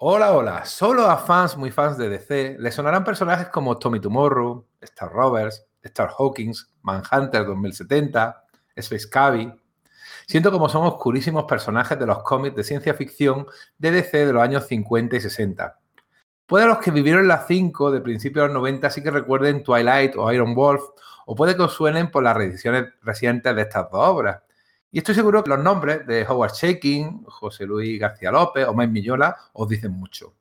Hola, hola. Solo a fans muy fans de DC le sonarán personajes como Tommy Tomorrow, Star Roberts, Star Hawkins, Manhunter 2070, Space Cavi. Siento como son oscurísimos personajes de los cómics de ciencia ficción de DC de los años 50 y 60. Puede los que vivieron las 5 de principios de los 90 sí que recuerden Twilight o Iron Wolf, o puede que os suenen por las reediciones recientes de estas dos obras. Y estoy seguro que los nombres de Howard Shaking, José Luis García López o Mike Millola os dicen mucho.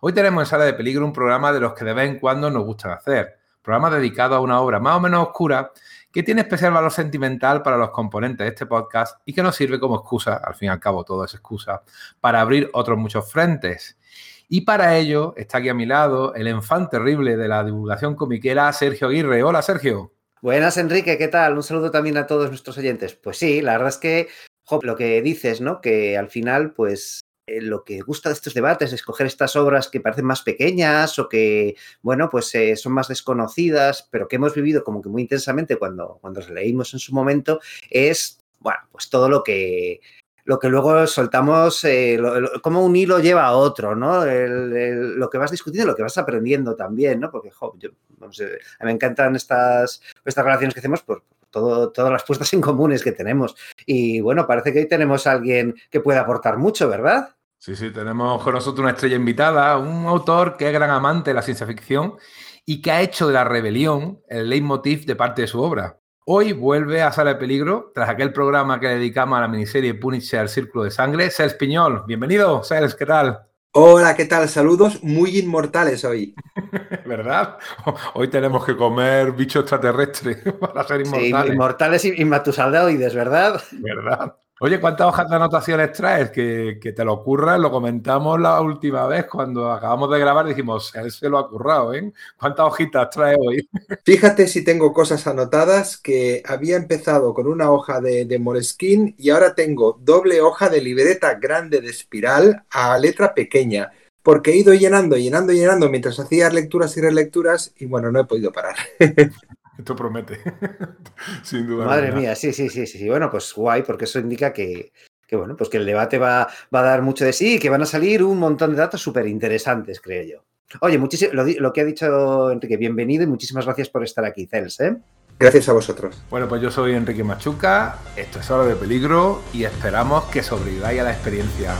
Hoy tenemos en Sala de Peligro un programa de los que de vez en cuando nos gustan hacer. Programa dedicado a una obra más o menos oscura que tiene especial valor sentimental para los componentes de este podcast y que nos sirve como excusa, al fin y al cabo todo es excusa, para abrir otros muchos frentes. Y para ello está aquí a mi lado el enfant terrible de la divulgación comiquera, Sergio Aguirre. Hola, Sergio. Buenas, Enrique, ¿qué tal? Un saludo también a todos nuestros oyentes. Pues sí, la verdad es que lo que dices, ¿no? Que al final, pues eh, lo que gusta de estos debates es escoger estas obras que parecen más pequeñas o que, bueno, pues eh, son más desconocidas, pero que hemos vivido como que muy intensamente cuando, cuando leímos en su momento, es, bueno, pues todo lo que lo que luego soltamos, eh, como un hilo lleva a otro, ¿no? lo que vas discutiendo, lo que vas aprendiendo también, ¿no? Porque, jo, yo, me encantan estas, estas relaciones que hacemos por, todas las puestas en comunes que tenemos. Y bueno, parece que hoy tenemos a alguien que puede aportar mucho, ¿verdad? Sí, sí, tenemos con nosotros una estrella invitada, un autor que es gran amante de la ciencia ficción y que ha hecho de la rebelión el leitmotiv de parte de su obra. Hoy vuelve a Sala de Peligro tras aquel programa que dedicamos a la miniserie Punisher Círculo de Sangre. Sels Piñol, bienvenido. Sels, ¿qué tal? Hola, ¿qué tal? Saludos muy inmortales hoy. ¿Verdad? Hoy tenemos que comer bicho extraterrestre para ser inmortales. Sí, inmortales y, matusaldeoides, ¿verdad? ¿Verdad? Oye, ¿cuántas hojas de anotaciones traes? Que, te lo ocurra, lo comentamos la última vez cuando acabamos de grabar, dijimos, él se lo ha currado, ¿eh? ¿Cuántas hojitas trae hoy? Fíjate si tengo cosas anotadas que había empezado con una hoja de, de Moreskin y ahora tengo doble hoja de libreta grande de espiral a letra pequeña porque he ido llenando, llenando, llenando mientras hacía lecturas y relecturas y bueno, no he podido parar. Esto promete, sin duda. Madre mía, sí, sí, sí, sí. Bueno, pues guay, porque eso indica que, bueno, pues que el debate va, va, a dar mucho de sí y que van a salir un montón de datos súper interesantes, creo yo. Oye, lo, lo, que ha dicho Enrique, bienvenido y muchísimas gracias por estar aquí, Cels. ¿eh? Gracias a vosotros. Bueno, pues yo soy Enrique Machuca, esto es Hora de Peligro y esperamos que sobreviváis a la experiencia.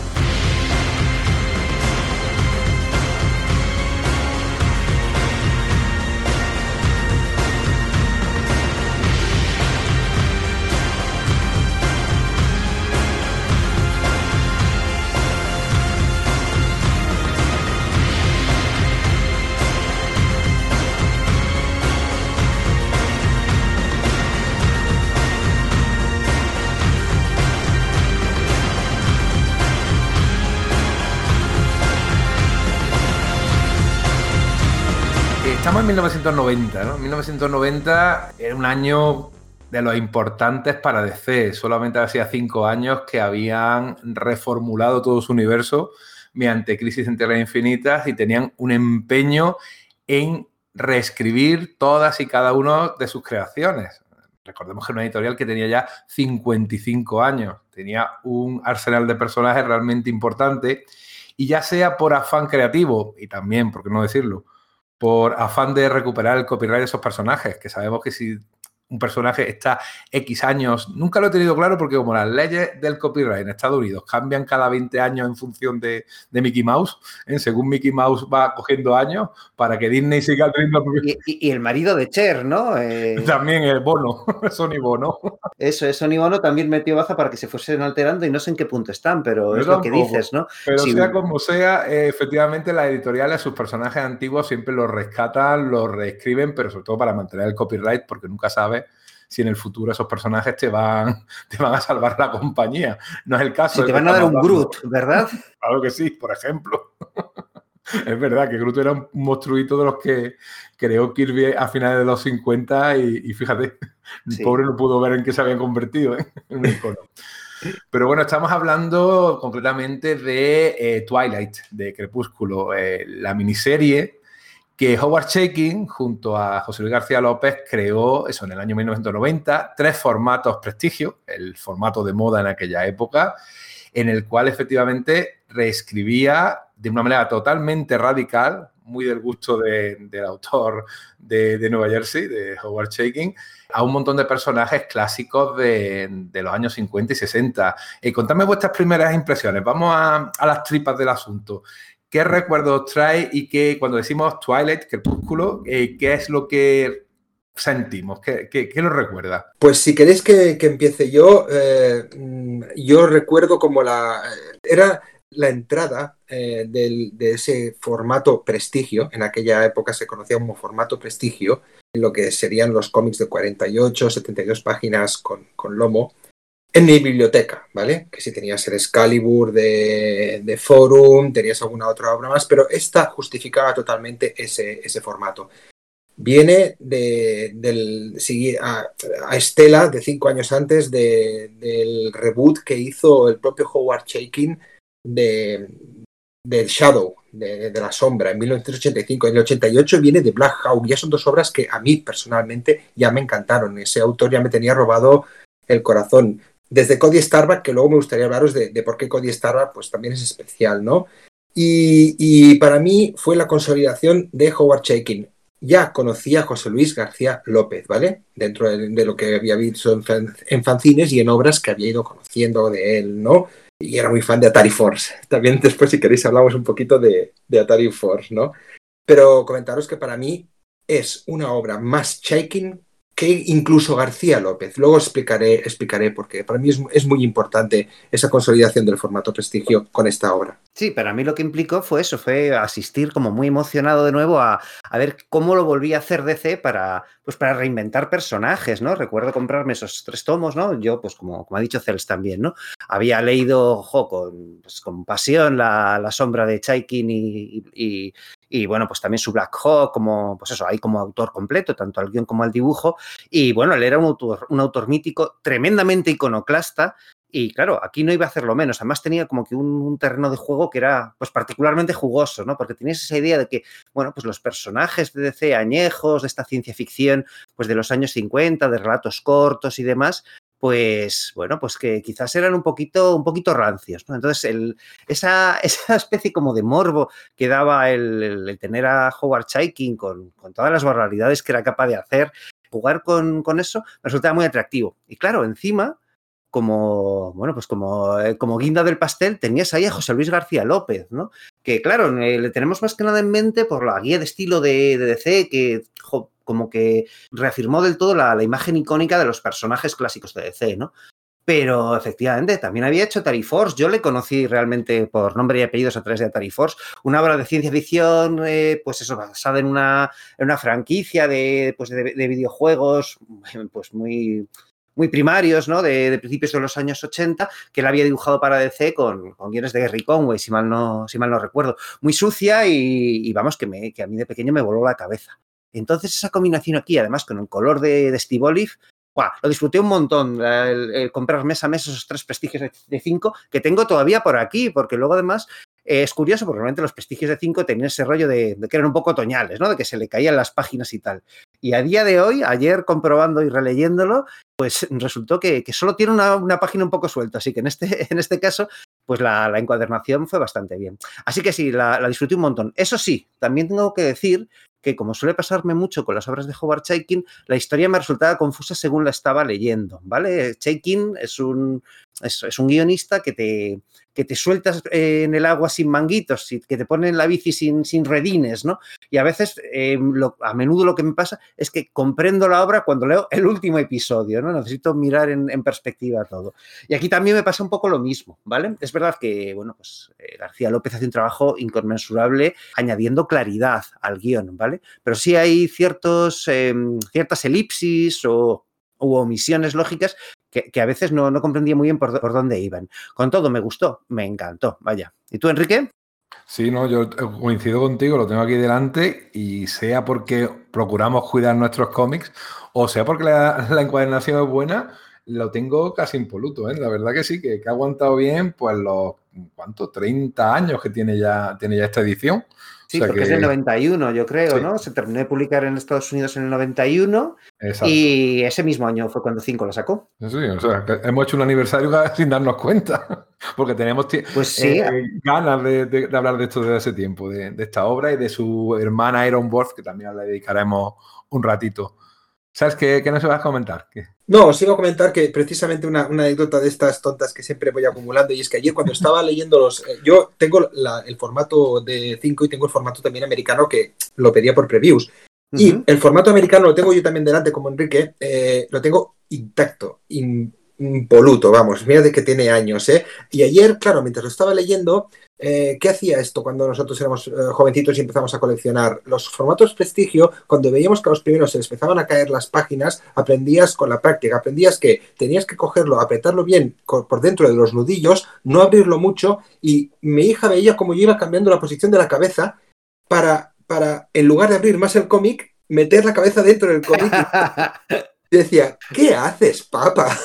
Estamos en 1990, ¿no? 1990 era un año de los importantes para DC. Solamente hacía cinco años que habían reformulado todo su universo mediante Crisis en Tierras Infinitas y tenían un empeño en reescribir todas y cada una de sus creaciones. Recordemos que era una editorial que tenía ya 55 años, tenía un arsenal de personajes realmente importante y ya sea por afán creativo y también, por qué no decirlo, por afán de recuperar el copyright de esos personajes, que sabemos que si un personaje está X años, nunca lo he tenido claro porque como las leyes del copyright en Estados Unidos cambian cada 20 años en función de, Mickey Mouse, ¿eh? según Mickey Mouse va cogiendo años para que Disney siga teniendo... Y, y, el marido de Cher, ¿no? Eh, también el Bono, Sony Bono. Eso, es Sony Bono también metió baza para que se fuesen alterando y no sé en qué punto están, pero es lo que dices, ¿no? Pero sea como sea, eh, efectivamente las editoriales, sus personajes antiguos siempre los rescatan, los reescriben, pero sobre todo para mantener el copyright porque nunca sabes si en el futuro esos personajes te van, te van a salvar la compañía. No es el caso. Si te van a dar un Groot, ¿verdad? Claro que sí, por ejemplo. Es verdad que Groot era un monstruito de los que creó Kirby a finales de los 50 y, fíjate, el pobre no pudo ver en qué se habían convertido ¿eh? en un icono. Pero bueno, estamos hablando concretamente de eh, Twilight, de Crepúsculo, eh, la miniserie que Howard Shaking, junto a José Luis García López, creó eso en el año 1990, tres formatos prestigio, el formato de moda en aquella época, en el cual efectivamente reescribía de una manera totalmente radical, muy del gusto del autor de, Nueva Jersey, de Howard Shaking, a un montón de personajes clásicos de, los años 50 y 60. Eh, contadme vuestras primeras impresiones. Vamos a, las tripas del asunto. ¿Qué recuerdos trae y qué, cuando decimos Twilight, Crepúsculo, eh, qué es lo que sentimos? ¿Qué, nos recuerda? Pues si queréis que, empiece yo, eh, mm, yo recuerdo como la... Era la entrada eh, de ese formato prestigio, en aquella época se conocía como formato prestigio, lo que serían los cómics de 48, 72 páginas con, lomo, en mi biblioteca, ¿vale? Que si tenías el Excalibur de, de, Forum, tenías alguna otra obra más, pero esta justificaba totalmente ese, ese formato. Viene de, del, a, a, Estela de cinco años antes del reboot que hizo el propio Howard Chaykin de, del Shadow, de, la sombra, en 1985. En el 88 viene de Black Hawk. Ya son dos obras que a mí personalmente ya me encantaron. Ese autor ya me tenía robado el corazón. Desde Cody Starbuck, que luego me gustaría hablaros de, por qué Cody Starbuck pues también es especial, ¿no? Y, para mí fue la consolidación de Howard Chaykin. Ya conocía a José Luis García López, ¿vale? Dentro de, lo que había visto en, en fanzines y en obras que había ido conociendo de él, ¿no? y era muy fan de Atari Force. También después, si queréis, hablamos un poquito de, de Atari Force, ¿no? Pero comentaros que para mí es una obra más shaking incluso García López. Luego explicaré, explicaré porque para mí es, muy importante esa consolidación del formato prestigio con esta obra. Sí, para mí lo que implicó fue eso, fue asistir como muy emocionado de nuevo a, ver cómo lo volví a hacer DC para, pues para reinventar personajes, ¿no? Recuerdo comprarme esos tres tomos, ¿no? Yo, pues como, como ha dicho Cels también, ¿no? Había leído con, pues, con pasión la, sombra de Chaikin y bueno, pues también su Black Hawk, como, pues eso, ahí como autor completo, tanto al guion como al dibujo. Y bueno, él era un autor, un autor mítico, tremendamente iconoclasta. Y claro, aquí no iba a hacerlo menos. Además tenía como que un, terreno de juego que era pues particularmente jugoso, ¿no? Porque tenías esa idea de que, bueno, pues los personajes de DC añejos, de esta ciencia ficción, pues de los años 50, de relatos cortos y demás, pues bueno, pues que quizás eran un poquito, un poquito rancios. Entonces, el, esa, esa, especie como de morbo que daba el, tener a Howard Chaikin con, con, todas las barbaridades que era capaz de hacer, jugar con, con, eso, resultaba muy atractivo. Y claro, encima, como, bueno, pues como, eh, como guinda del pastel, tenías ahí a José Luis García López, ¿no? Que claro, eh, le tenemos más que nada en mente por la guía de estilo de DC, que como que reafirmó del todo la, imagen icónica de los personajes clásicos de DC, ¿no? Pero efectivamente, también había hecho Atari Force. Yo le conocí realmente por nombre y apellidos a través de Atari Force. Una obra de ciencia ficción, eh, pues eso, basada en una, en una franquicia de, pues de, videojuegos, pues muy, muy primarios, ¿no? De, principios de los años 80, que él había dibujado para DC con, con guiones de Gary Conway, si mal no, si mal no recuerdo. Muy sucia y, vamos, que, me, que a mí de pequeño me voló la cabeza. Entonces, esa combinación aquí, además con el color de, de Steve Olive, lo disfruté un montón, el, comprar mes a mes esos tres prestigios de cinco que tengo todavía por aquí, porque luego además eh, es curioso, porque realmente los prestigios de cinco tenían ese rollo de, que eran un poco otoñales, ¿no? De que se le caían las páginas y tal. Y a día de hoy, ayer comprobando y releyéndolo, pues resultó que, solo tiene una, página un poco suelta, así que en este, en este caso, pues la, encuadernación fue bastante bien. Así que sí, la disfruté un montón. Eso sí, también tengo que decir que, como suele pasarme mucho con las obras de Howard Chaykin, la historia me resultaba confusa según la estaba leyendo, ¿vale? Chaykin es un, es un guionista que te, que te sueltas eh, en el agua sin manguitos, que te ponen la bici sin, sin redines, ¿no? Y a veces, eh, a menudo lo que me pasa es que comprendo la obra cuando leo el último episodio, ¿no? Necesito mirar en, perspectiva todo. Y aquí también me pasa un poco lo mismo, ¿vale? Es verdad que, bueno, pues eh, García López hace un trabajo inconmensurable añadiendo claridad al guion, ¿vale? Pero sí hay em, ciertas elipsis o omisiones lógicas que, a veces no, comprendía muy bien por, dónde iban. Con todo, me gustó, me encantó, vaya. ¿Y tú, Enrique? Sí, no, yo coincido contigo, lo tengo aquí delante y sea porque procuramos cuidar nuestros cómics o sea porque la, encuadernación es buena, lo tengo casi impoluto, ¿eh? La verdad que sí, que, que, ha aguantado bien, pues los, ¿cuántos? 30 años que tiene ya, tiene ya esta edición. Sí, o sea porque que... es del 91, yo creo, sí. ¿no? Se terminó de publicar en Estados Unidos en el 91 Exacto. y ese mismo año fue cuando 5 lo sacó. Sí, o sea, hemos hecho un aniversario sin darnos cuenta, porque tenemos pues sí. eh, ganas de, de, de, hablar de esto desde hace tiempo, de, de, esta obra y de su hermana Iron Worth, que también le dedicaremos un ratito. ¿Sabes qué, qué nos vas a comentar? ¿Qué? No, os iba a comentar que precisamente una, una, anécdota de estas tontas que siempre voy acumulando, y es que ayer cuando estaba leyendo los... Eh, yo tengo la, el formato de 5 y tengo el formato también americano que lo pedía por previews. Uh -huh. Y el formato americano lo tengo yo también delante como Enrique, eh, lo tengo intacto, in, impoluto, vamos, mira de que tiene años, ¿eh? Y ayer, claro, mientras lo estaba leyendo, eh, ¿qué hacía esto cuando nosotros éramos eh, jovencitos y empezamos a coleccionar? Los formatos prestigio, cuando veíamos que a los primeros se les empezaban a caer las páginas, aprendías con la práctica, aprendías que tenías que cogerlo, apretarlo bien por dentro de los nudillos, no abrirlo mucho, y mi hija veía como yo iba cambiando la posición de la cabeza para, para en lugar de abrir más el cómic, meter la cabeza dentro del cómic. decía, ¿qué haces, papá?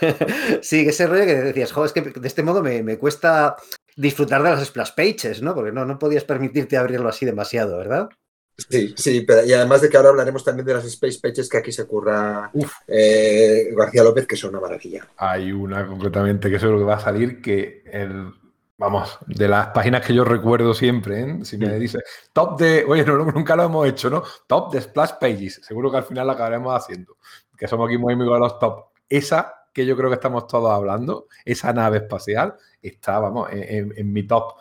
Sí, ese rollo que decías, jo, es que de este modo me, me, cuesta disfrutar de las splash pages, ¿no? Porque no, no podías permitirte abrirlo así demasiado, ¿verdad? Sí, sí, pero y además de que ahora hablaremos también de las Space Pages que aquí se curra eh, García López, que son una maravilla. Hay una concretamente que seguro que va a salir que el, vamos, de las páginas que yo recuerdo siempre, ¿eh? si me dice top de, oye, no, nunca lo hemos hecho, ¿no? Top de Splash Pages, seguro que al final lo acabaremos haciendo, que somos aquí muy amigos de los top. Esa que yo creo que estamos todos hablando, esa nave espacial, está, vamos, en, mi top.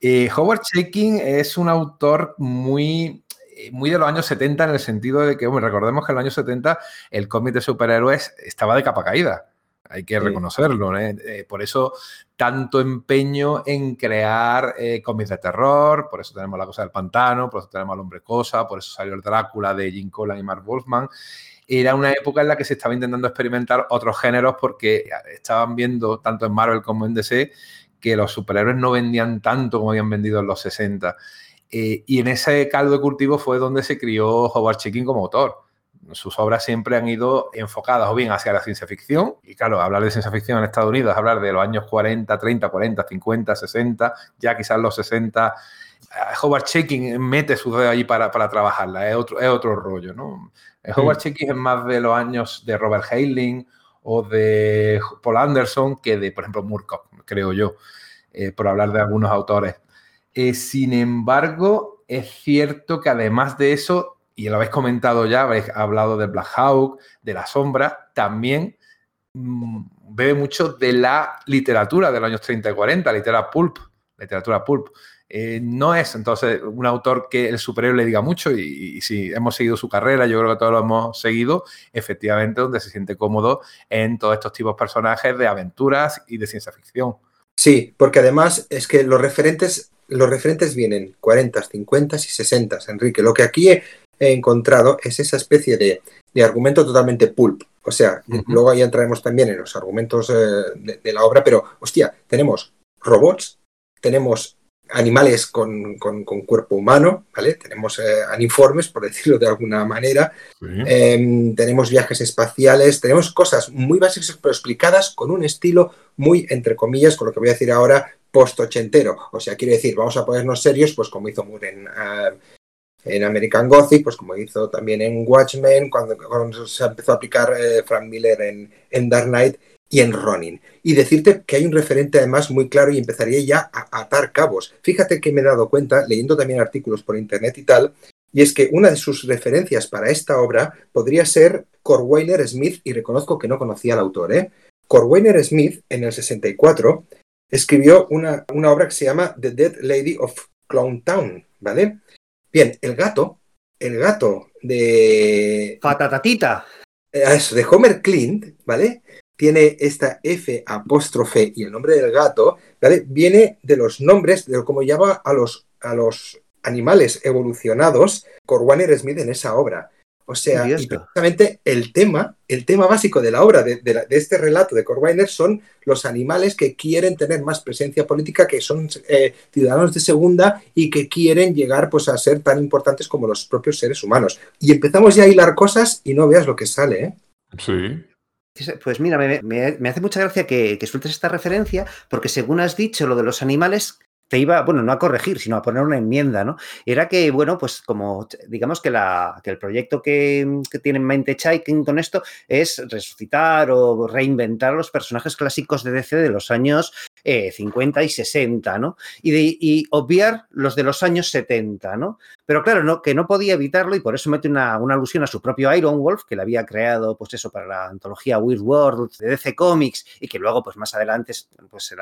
Eh, Howard Shaking es un autor muy, muy de los años 70 en el sentido de que, hombre, recordemos que en los años 70 el cómic de superhéroes estaba de capa caída. Hay que reconocerlo. ¿eh? Eh, por eso tanto empeño en crear eh, cómics de terror, por eso tenemos la cosa del pantano, por eso tenemos al hombre cosa, por eso salió el Drácula de Jim Collan y Mark Wolfman era una época en la que se estaba intentando experimentar otros géneros porque estaban viendo, tanto en Marvel como en DC, que los superhéroes no vendían tanto como habían vendido en los 60. Eh, y en ese caldo de cultivo fue donde se crió Howard Chaykin como autor. Sus obras siempre han ido enfocadas o bien hacia la ciencia ficción, y claro, hablar de ciencia ficción en Estados Unidos, hablar de los años 40, 30, 40, 50, 60, ya quizás los 60, Howard Chaykin mete su dedo allí para, para trabajarla, es otro, es otro rollo, ¿no? Howard Chaykin es más de los años de Robert Heinlein o de Paul Anderson que de, por ejemplo, Moorcock, creo yo, eh, por hablar de algunos autores. Eh, sin embargo, es cierto que además de eso, y lo habéis comentado ya, habéis hablado de Black Hawk, de La Sombra, también mmm, bebe mucho de la literatura de los años 30 y 40, literatura pulp, literatura pulp. Eh, no es entonces un autor que el superhéroe le diga mucho y, y, si hemos seguido su carrera, yo creo que todos lo hemos seguido, efectivamente donde se siente cómodo en todos estos tipos de personajes de aventuras y de ciencia ficción. Sí, porque además es que los referentes, los referentes vienen 40, 50 y 60, Enrique. Lo que aquí he, he encontrado es esa especie de, de, argumento totalmente pulp. O sea, uh -huh. luego ahí entraremos también en los argumentos eh, de, de la obra, pero hostia, tenemos robots, tenemos animales con, con, con, cuerpo humano, ¿vale? Tenemos eh, aniformes, por decirlo de alguna manera, sí. eh, tenemos viajes espaciales, tenemos cosas muy básicas pero explicadas con un estilo muy, entre comillas, con lo que voy a decir ahora, post-ochentero. O sea, quiero decir, vamos a ponernos serios, pues como hizo Moore en, uh, en American Gothic, pues como hizo también en Watchmen, cuando, cuando se empezó a aplicar eh, Frank Miller en, en Dark Knight, y en Ronin. Y decirte que hay un referente además muy claro y empezaría ya a atar cabos. Fíjate que me he dado cuenta, leyendo también artículos por internet y tal, y es que una de sus referencias para esta obra podría ser Corwainer Smith, y reconozco que no conocía al autor, ¿eh? Corwainer Smith, en el 64, escribió una, una obra que se llama The Dead Lady of Clown Town, ¿vale? Bien, el gato, el gato de... Fatatatita. Eso, de Homer Clint, ¿vale? Tiene esta F apóstrofe y el nombre del gato, ¿vale? Viene de los nombres, de cómo llama a los, a los animales evolucionados Corwainer Smith en esa obra. O sea, y precisamente el tema, el tema básico de la obra, de, de, la, de este relato de Corwainer, son los animales que quieren tener más presencia política, que son eh, ciudadanos de segunda y que quieren llegar pues, a ser tan importantes como los propios seres humanos. Y empezamos ya a hilar cosas y no veas lo que sale, ¿eh? Sí. Pues mira, me, hace mucha gracia que, que, sueltes esta referencia, porque según has dicho, lo de los animales te iba, bueno, no a corregir, sino a poner una enmienda, ¿no? Era que, bueno, pues como digamos que, la, que el proyecto que, tiene en mente Chaikin con esto es resucitar o reinventar los personajes clásicos de DC de los años 50 eh, y 60, ¿no? Y, de, y, obviar los de los años 70, ¿no? Pero claro, no, que no podía evitarlo y por eso mete una, una, alusión a su propio Iron Wolf, que le había creado, pues eso, para la antología Weird World de DC Comics y que luego, pues más adelante, pues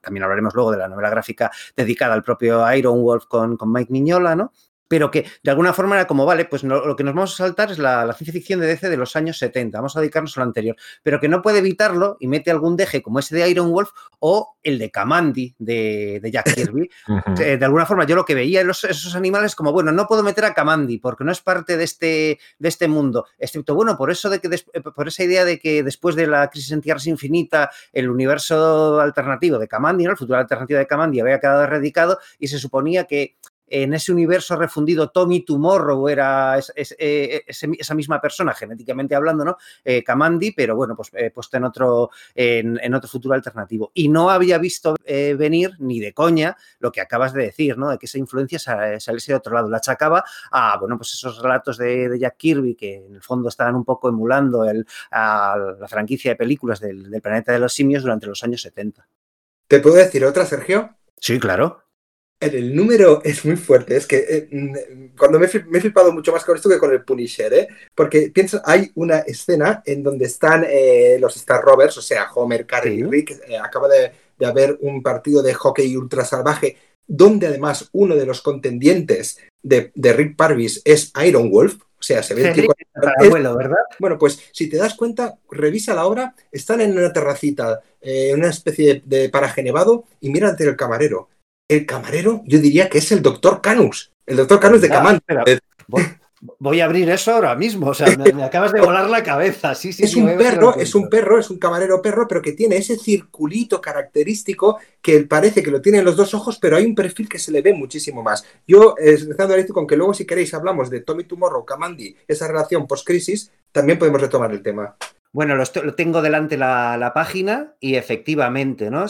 también hablaremos luego de la novela gráfica dedicada al propio Iron Wolf con, con Mike Miñola, ¿no? Pero que de alguna forma era como, vale, pues lo que nos vamos a saltar es la, ciencia ficción de DC de los años 70, vamos a dedicarnos a lo anterior, pero que no puede evitarlo y mete algún deje como ese de Iron Wolf o el de Kamandi de, Jack Kirby. Eh, de alguna forma yo lo que veía en esos animales como, bueno, no puedo meter a Kamandi porque no es parte de este, de este mundo, excepto, bueno, por eso de que eh, por esa idea de que después de la crisis en Tierras Infinita, el universo alternativo de Kamandi, ¿no? el futuro alternativo de Kamandi había quedado erradicado y se suponía que en ese universo refundido Tommy Tomorrow era eh, esa misma persona, genéticamente hablando, ¿no? Eh, Kamandi, pero bueno, pues eh, puesto en otro, en, otro futuro alternativo. Y no había visto venir ni de coña lo que acabas de decir, ¿no? De que esa influencia saliese de otro lado. La achacaba a, bueno, pues esos relatos de, Jack Kirby que en el fondo estaban un poco emulando el, a la franquicia de películas del, del planeta de los simios durante los años 70. ¿Te puedo decir otra, Sergio? Sí, claro. El número es muy fuerte. Es que eh, mm, cuando me, he flipado mucho más con esto que con el Punisher, ¿eh? Porque piensa, hay una escena en donde están eh, los Star Rovers, o sea, Homer, Carrie y Rick. Eh, acaba de, haber un partido de hockey ultra salvaje, donde además uno de los contendientes de, Rick Parvis es Iron Wolf. O sea, se ve el tipo. abuelo, ¿verdad? Bueno, pues si te das cuenta, revisa la obra, están en una terracita, en una especie de, de paraje nevado, y mira ante el camarero el camarero, yo diría que es el doctor Canus, el doctor Canus de Camán. Voy, a abrir eso ahora mismo, o sea, me, acabas de volar la cabeza. Sí, sí, es un perro, es un perro, es un camarero perro, pero que tiene ese circulito característico que parece que lo tiene en los dos ojos, pero hay un perfil que se le ve muchísimo más. Yo, eh, empezando esto con que luego si queréis hablamos de Tommy Tomorrow, Kamandi, esa relación post-crisis, también podemos retomar el tema. Bueno, lo, tengo delante la, página y efectivamente, ¿no?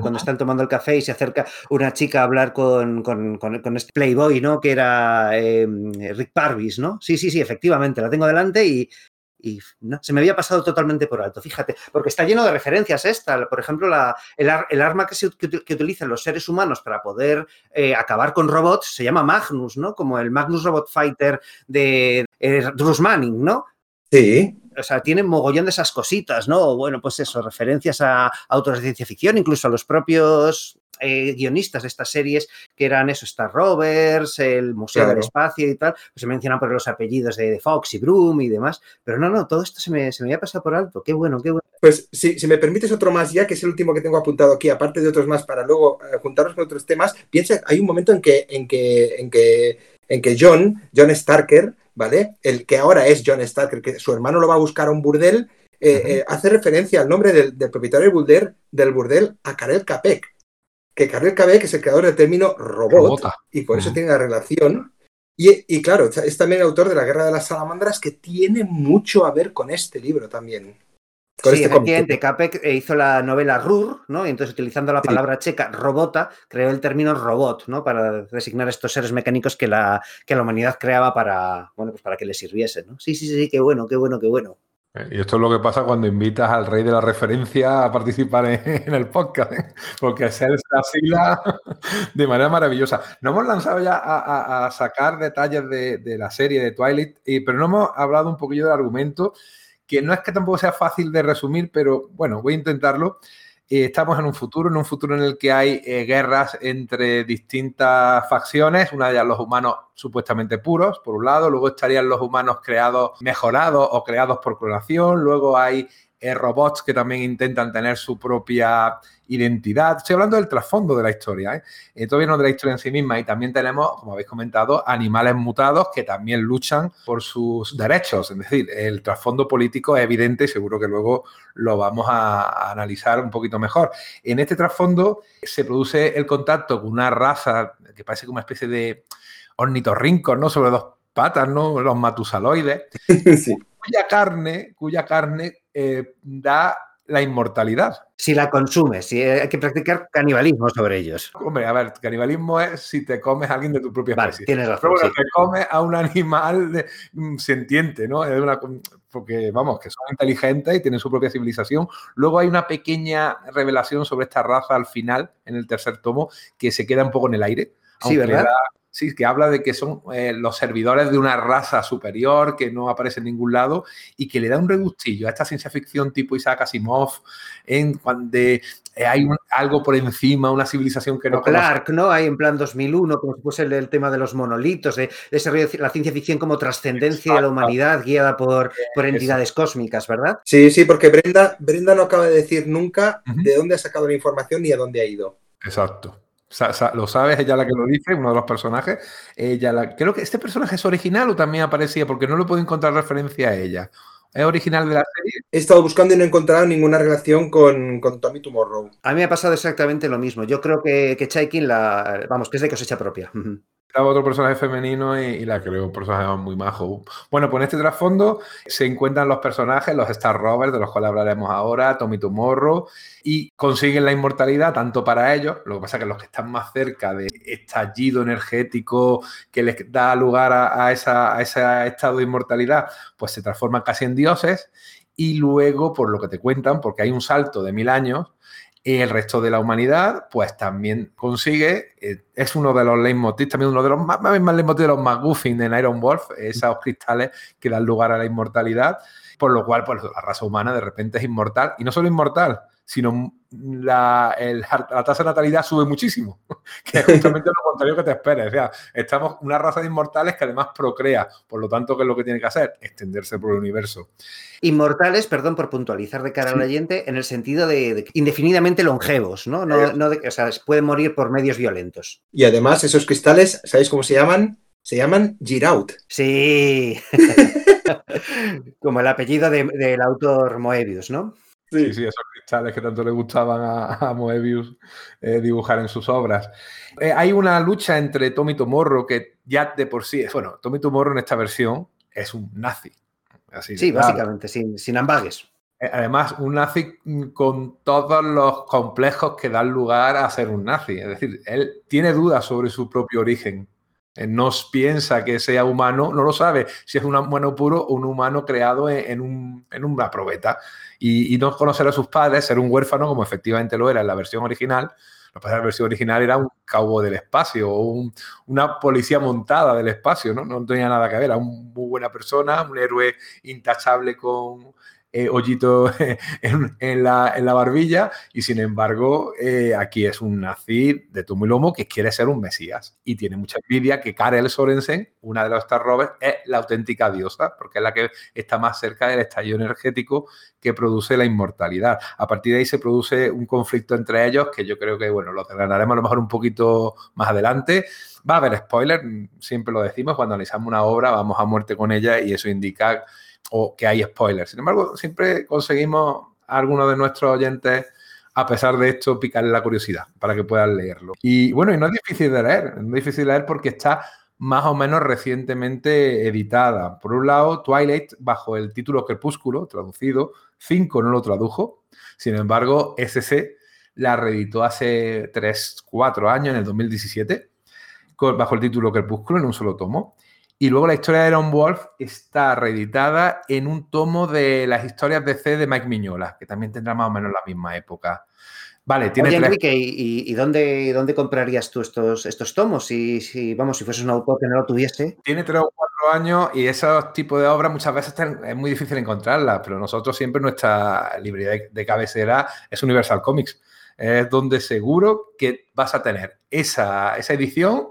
cuando están tomando el café y se acerca una chica a hablar con, este Playboy, ¿no? Que era em, Rick Parvis, ¿no? Sí, sí, sí, efectivamente, la tengo delante y, no, se me había pasado totalmente por alto, fíjate, porque está lleno de referencias esta. Por ejemplo, el, arma que, se, utilizan los seres humanos para poder eh, acabar con robots se llama Magnus, ¿no? Como el Magnus Robot Fighter de eh, Bruce Manning, ¿no? Sí o sea, tienen mogollón de esas cositas, ¿no? Bueno, pues eso, referencias a, autos de ciencia ficción, incluso a los propios eh, guionistas de estas series, que eran eso, Star Rovers, el Museo del Espacio y tal, pues se mencionan por los apellidos de, Fox y Broom y demás, pero no, no, todo esto se me, se me había pasado por alto, qué bueno, qué bueno. Pues si, si me permites otro más ya, que es el último que tengo apuntado aquí, aparte de otros más, para luego eh, juntarnos con otros temas, piensa, hay un momento en que, en que, en que, en que John, John Starker, ¿vale? El que ahora es John Starker, que su hermano lo va a buscar a un burdel, eh, eh, hace referencia al nombre del, propietario del burdel, del burdel a Karel Capek. Que Karel Capek es el creador del término robot y por eso tiene la relación. Y, y, claro, es también el autor de La Guerra de las Salamandras, que tiene mucho a ver con este libro también sí, este efectivamente, Capek eh, hizo la novela Rur, ¿no? Y entonces, utilizando la palabra checa robota, creó el término robot, ¿no? Para designar estos seres mecánicos que la, que la humanidad creaba para, bueno, pues para que le sirviesen, ¿no? Sí, sí, sí, qué bueno, qué bueno, qué bueno. Y esto es lo que pasa cuando invitas al rey de la referencia a participar en, el podcast, ¿eh? porque es el asila de manera maravillosa. No hemos lanzado ya a, sacar detalles de, de, la serie de Twilight, pero no hemos hablado un poquillo del argumento que no es que tampoco sea fácil de resumir, pero bueno, voy a intentarlo. Eh, estamos en un futuro, en un futuro en el que hay eh, guerras entre distintas facciones, una de ellas los humanos supuestamente puros, por un lado, luego estarían los humanos creados, mejorados o creados por clonación, luego hay eh, robots que también intentan tener su propia identidad. Estoy hablando del trasfondo de la historia, ¿eh? eh todavía no de la historia en sí misma. Y también tenemos, como habéis comentado, animales mutados que también luchan por sus derechos. Es decir, el trasfondo político es evidente y seguro que luego lo vamos a, analizar un poquito mejor. En este trasfondo se produce el contacto con una raza que parece como una especie de ornitorrincos, ¿no? Sobre dos patas, ¿no? Los matusaloides. Cuya carne, cuya carne eh, da la inmortalidad. Si la consumes, si hay que practicar canibalismo sobre ellos. Hombre, a ver, canibalismo es si te comes a alguien de tu propia Vale, especie. tienes razón. Pero bueno, sí. te comes a un animal de- mm, sentiente, ¿no? Es una- porque, vamos, que son inteligentes y tienen su propia civilización. Luego hay una pequeña revelación sobre esta raza al final, en el tercer tomo, que se queda un poco en el aire. Sí, ¿verdad? da- Sí, que habla de que son eh, los servidores de una raza superior que no aparece en ningún lado y que le da un regustillo a esta ciencia ficción tipo Isaac Asimov, en cuando eh, hay un- algo por encima, una civilización que no O Clark, ¿no? Hay en plan 2001, como si fuese el, el tema de los monolitos, de, de ese rollo de la ciencia ficción como trascendencia de la humanidad guiada por, por Eso. entidades cósmicas, ¿verdad? Sí, sí, porque Brenda, Brenda no acaba de decir nunca de dónde ha sacado la información ni a dónde ha ido. Exacto. Sa- sa- lo sabes, ella la que lo dice, uno de los personajes. Ella la, creo que este personaje es original o también aparecía, porque no le puedo encontrar referencia a ella. ¿Es original de la serie? He estado buscando y no he encontrado ninguna relación con, con Tommy Tomorrow. A mí me ha pasado exactamente lo mismo. Yo creo que, que Chaikin, la, vamos, que es de cosecha propia. Otro personaje femenino y, la creo un personaje muy majo. Bueno, pues en este trasfondo se encuentran los personajes, los Star Rovers, de los cuales hablaremos ahora, Tommy Tomorrow, y consiguen la inmortalidad tanto para ellos, lo que pasa es que los que están más cerca de estallido energético que les da lugar a, a esa, a ese estado de inmortalidad, pues se transforman casi en dioses, y luego, por lo que te cuentan, porque hay un salto de mil años, el resto de la humanidad, pues también consigue, eh, es uno de los leitmotiv, también uno de los más, más, más leitmotiv de los McGuffin en Iron Wolf, esos cristales que dan lugar a la inmortalidad, por lo cual pues, la raza humana de repente es inmortal, y no solo inmortal, sino la, el- la tasa de natalidad sube muchísimo, que es justamente lo contrario que te esperes. O sea, estamos una raza de inmortales que además procrea, por lo tanto, ¿qué es lo que tiene que hacer? Extenderse por el universo. Inmortales, perdón por puntualizar de cara Sí. al oyente, en el sentido de, de indefinidamente longevos, ¿no? no, no de- o sea, pueden morir por medios violentos. Y además, esos cristales, ¿sabéis cómo se llaman? Se llaman Giraud. Sí. Como el apellido de- del autor Moebius, ¿no? Sí, sí, esos cristales que tanto le gustaban a, a Moebius eh, dibujar en sus obras. Eh, hay una lucha entre Tommy Tomorrow que ya de por sí, bueno, Tommy Tomorrow en esta versión es un nazi. Así Sí, básicamente, sin, sin ambagues. Eh, Además, un nazi con todos los complejos que dan lugar a ser un nazi. Es decir, él tiene dudas sobre su propio origen. Él no piensa que sea humano, no lo sabe si es un humano puro o un humano creado en, un- en una probeta. Y, y no conocer a sus padres, ser un huérfano, como efectivamente lo era en la versión original. Lo que la versión original era un cowboy del espacio o un- una policía montada del espacio, ¿no? No tenía nada que ver. Era una muy buena persona, un héroe intachable con eh, hoyito en, la, en la barbilla y sin embargo eh, aquí es un nazi de tumo y lomo que quiere ser un mesías y tiene mucha envidia que Karel Sorensen, una de los Star Rovers, es la auténtica diosa porque es la que está más cerca del estallido energético que produce la inmortalidad. A partir de ahí se produce un conflicto entre ellos que yo creo que, bueno, lo desgranaremos a lo mejor un poquito más adelante. Va a haber spoiler, siempre lo decimos, cuando analizamos una obra vamos a muerte con ella y eso indica o que hay spoilers. Sin embargo, siempre conseguimos a algunos de nuestros oyentes, a pesar de esto, picarle la curiosidad para que puedan leerlo. Y bueno, y no es difícil de leer, no es difícil de leer porque está más o menos recientemente editada. Por un lado, Twilight, bajo el título Crepúsculo, traducido, 5 no lo tradujo. Sin embargo, SC la reeditó hace 3, 4 años, en el 2017, con- bajo el título Crepúsculo, en un solo tomo. Y luego la historia de Iron Wolf está reeditada en un tomo de las historias de C de Mike Miñola, que también tendrá más o menos la misma época. Vale, tiene Oye, tres- Enrique, ¿y, dónde, dónde comprarías tú estos, estos tomos? Si, si, vamos, si fueses un autor que no lo tuviese. tiene tres o cuatro años y esos tipos de obras muchas veces es muy difícil encontrarlas, pero nosotros siempre nuestra librería de, de cabecera es Universal Comics. Es donde seguro que vas a tener esa, esa edición.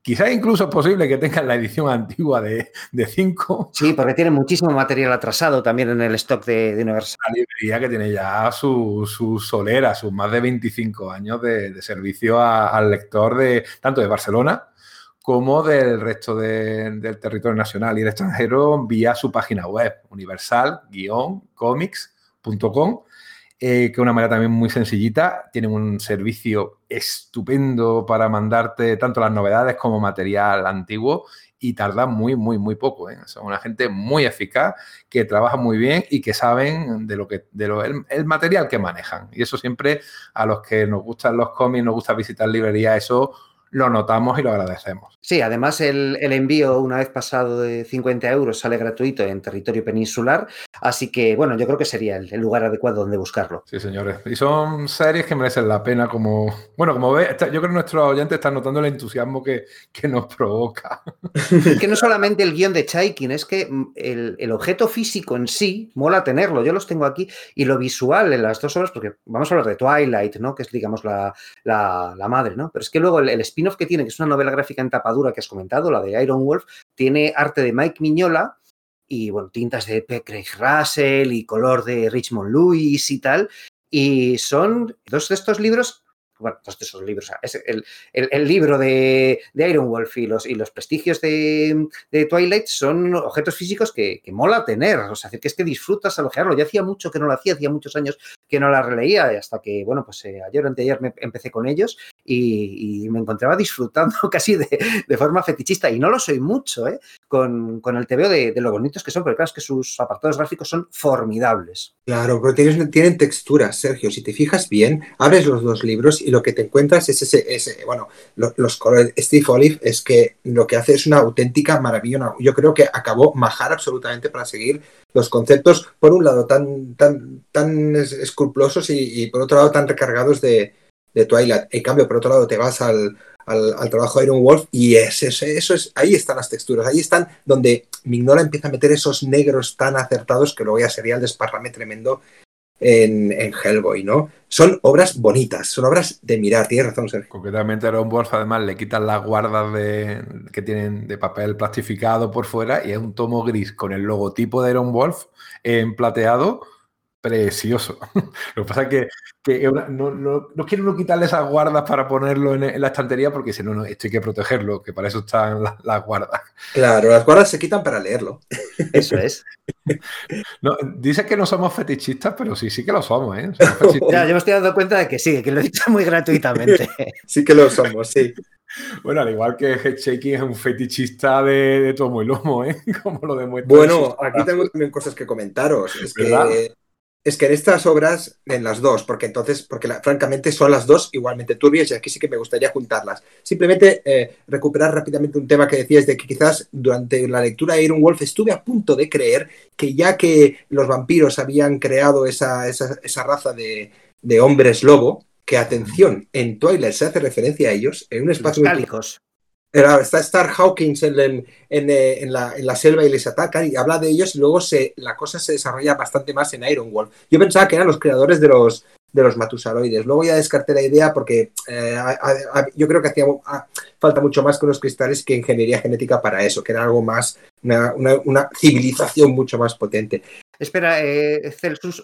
Quizás incluso es posible que tengas la edición antigua de 5, Sí, porque tiene muchísimo material atrasado también en el stock de, de Universal. una librería que tiene ya su, su solera, sus más de 25 años de, de servicio a- al lector de tanto de Barcelona como del resto de- del territorio nacional y el extranjero vía su página web, universal-comics.com. eh, que una manera también muy sencillita. Tienen un servicio estupendo para mandarte tanto las novedades como material antiguo y tarda muy, muy, muy poco. ¿eh? Son una gente muy eficaz, que trabaja muy bien y que saben de lo que, de lo, el, material que manejan. Y eso siempre a los que nos gustan los cómics, nos gusta visitar librerías, eso lo notamos y lo agradecemos. Sí, además el, envío una vez pasado de 50 euros sale gratuito en territorio peninsular, así que bueno, yo creo que sería el, lugar adecuado donde buscarlo. Sí, señores. Y son series que merecen la pena como, bueno, como ve, yo creo que nuestros oyentes están notando el entusiasmo que, que nos provoca. que no solamente el guion de Chaikin, es que mm, el, objeto físico en sí mola tenerlo, yo los tengo aquí, y lo visual en las dos obras, porque vamos a hablar de Twilight, ¿no? Que es, digamos, la, madre, ¿no? Pero es que luego el, el que tiene, que es una novela gráfica en tapadura que has comentado, la de Iron Wolf, tiene arte de Mike Miñola y, bueno, tintas de P. Craig Russell y color de Richmond Lewis y tal. Y son dos de estos libros bueno, todos esos libros, es el, libro de, Iron Wolf y los, y los prestigios de, Twilight son objetos físicos que, mola tener, o sea, que es que disfrutas al ojearlo. Ya hacía mucho que no lo hacía, hacía muchos años que no la releía, hasta que, bueno, pues eh, ayer o anteayer me empecé con ellos y, me encontraba disfrutando casi de, forma fetichista, y no lo soy mucho, ¿eh? con, el TVO de, de, lo bonitos que son, pero claro, es que sus apartados gráficos son formidables. Claro, pero tienen, tienen texturas, Sergio, si te fijas bien, abres los dos libros lo que te encuentras es ese, ese bueno, los, colores. Steve Olive es que lo que hace es una auténtica maravilla. Yo creo que acabó majar absolutamente para seguir los conceptos, por un lado, tan, tan, tan escrupulosos y, por otro lado, tan recargados de, Twilight. En cambio, por otro lado, te vas al, al, trabajo de Iron Wolf y es, eso, eso es, ahí están las texturas, ahí están donde Mignola empieza a meter esos negros tan acertados que luego ya sería el desparrame tremendo en, Hellboy, ¿no? Son obras bonitas, son obras de mirar, tienes razón, Sergio. Concretamente, Aaron Wolf, además, le quitan las guardas de, que tienen de papel plastificado por fuera y es un tomo gris con el logotipo de Aaron Wolf en plateado precioso. Lo que pasa es que, no, no, no, quiere uno quitarle esas guardas para ponerlo en, la estantería porque si no, no, esto hay que protegerlo, que para eso están las, guardas. Claro, las guardas se quitan para leerlo. Eso es. No, dice que no somos fetichistas, pero sí, sí que lo somos, ¿eh? ya, yo me estoy dando cuenta de que sí, que lo he dicho muy gratuitamente. sí que lo somos, sí. Bueno, al igual que Headshaking es un fetichista de, de tomo y lomo, ¿eh? Como lo demuestra. Bueno, aquí tengo también cosas que comentaros. Es que es que en estas obras, en las dos, porque entonces, porque francamente son las dos igualmente turbias y aquí sí que me gustaría juntarlas. Simplemente eh, recuperar rápidamente un tema que decías de que quizás durante la lectura de Iron Wolf estuve a punto de creer que ya que los vampiros habían creado esa, esa, raza de, hombres lobo, que atención, en Twilight se hace referencia a ellos en un espacio... está Star Hawkins eh, en, la, selva y les atacan y habla de ellos y luego se, la cosa se desarrolla bastante más en Iron Wolf. Yo pensaba que eran los creadores de los, de los matusaroides. Luego ya descarté la idea porque eh, yo creo que hacía falta mucho más con los cristales que ingeniería genética para eso, que era algo más, una, civilización mucho más potente. Espera, eh,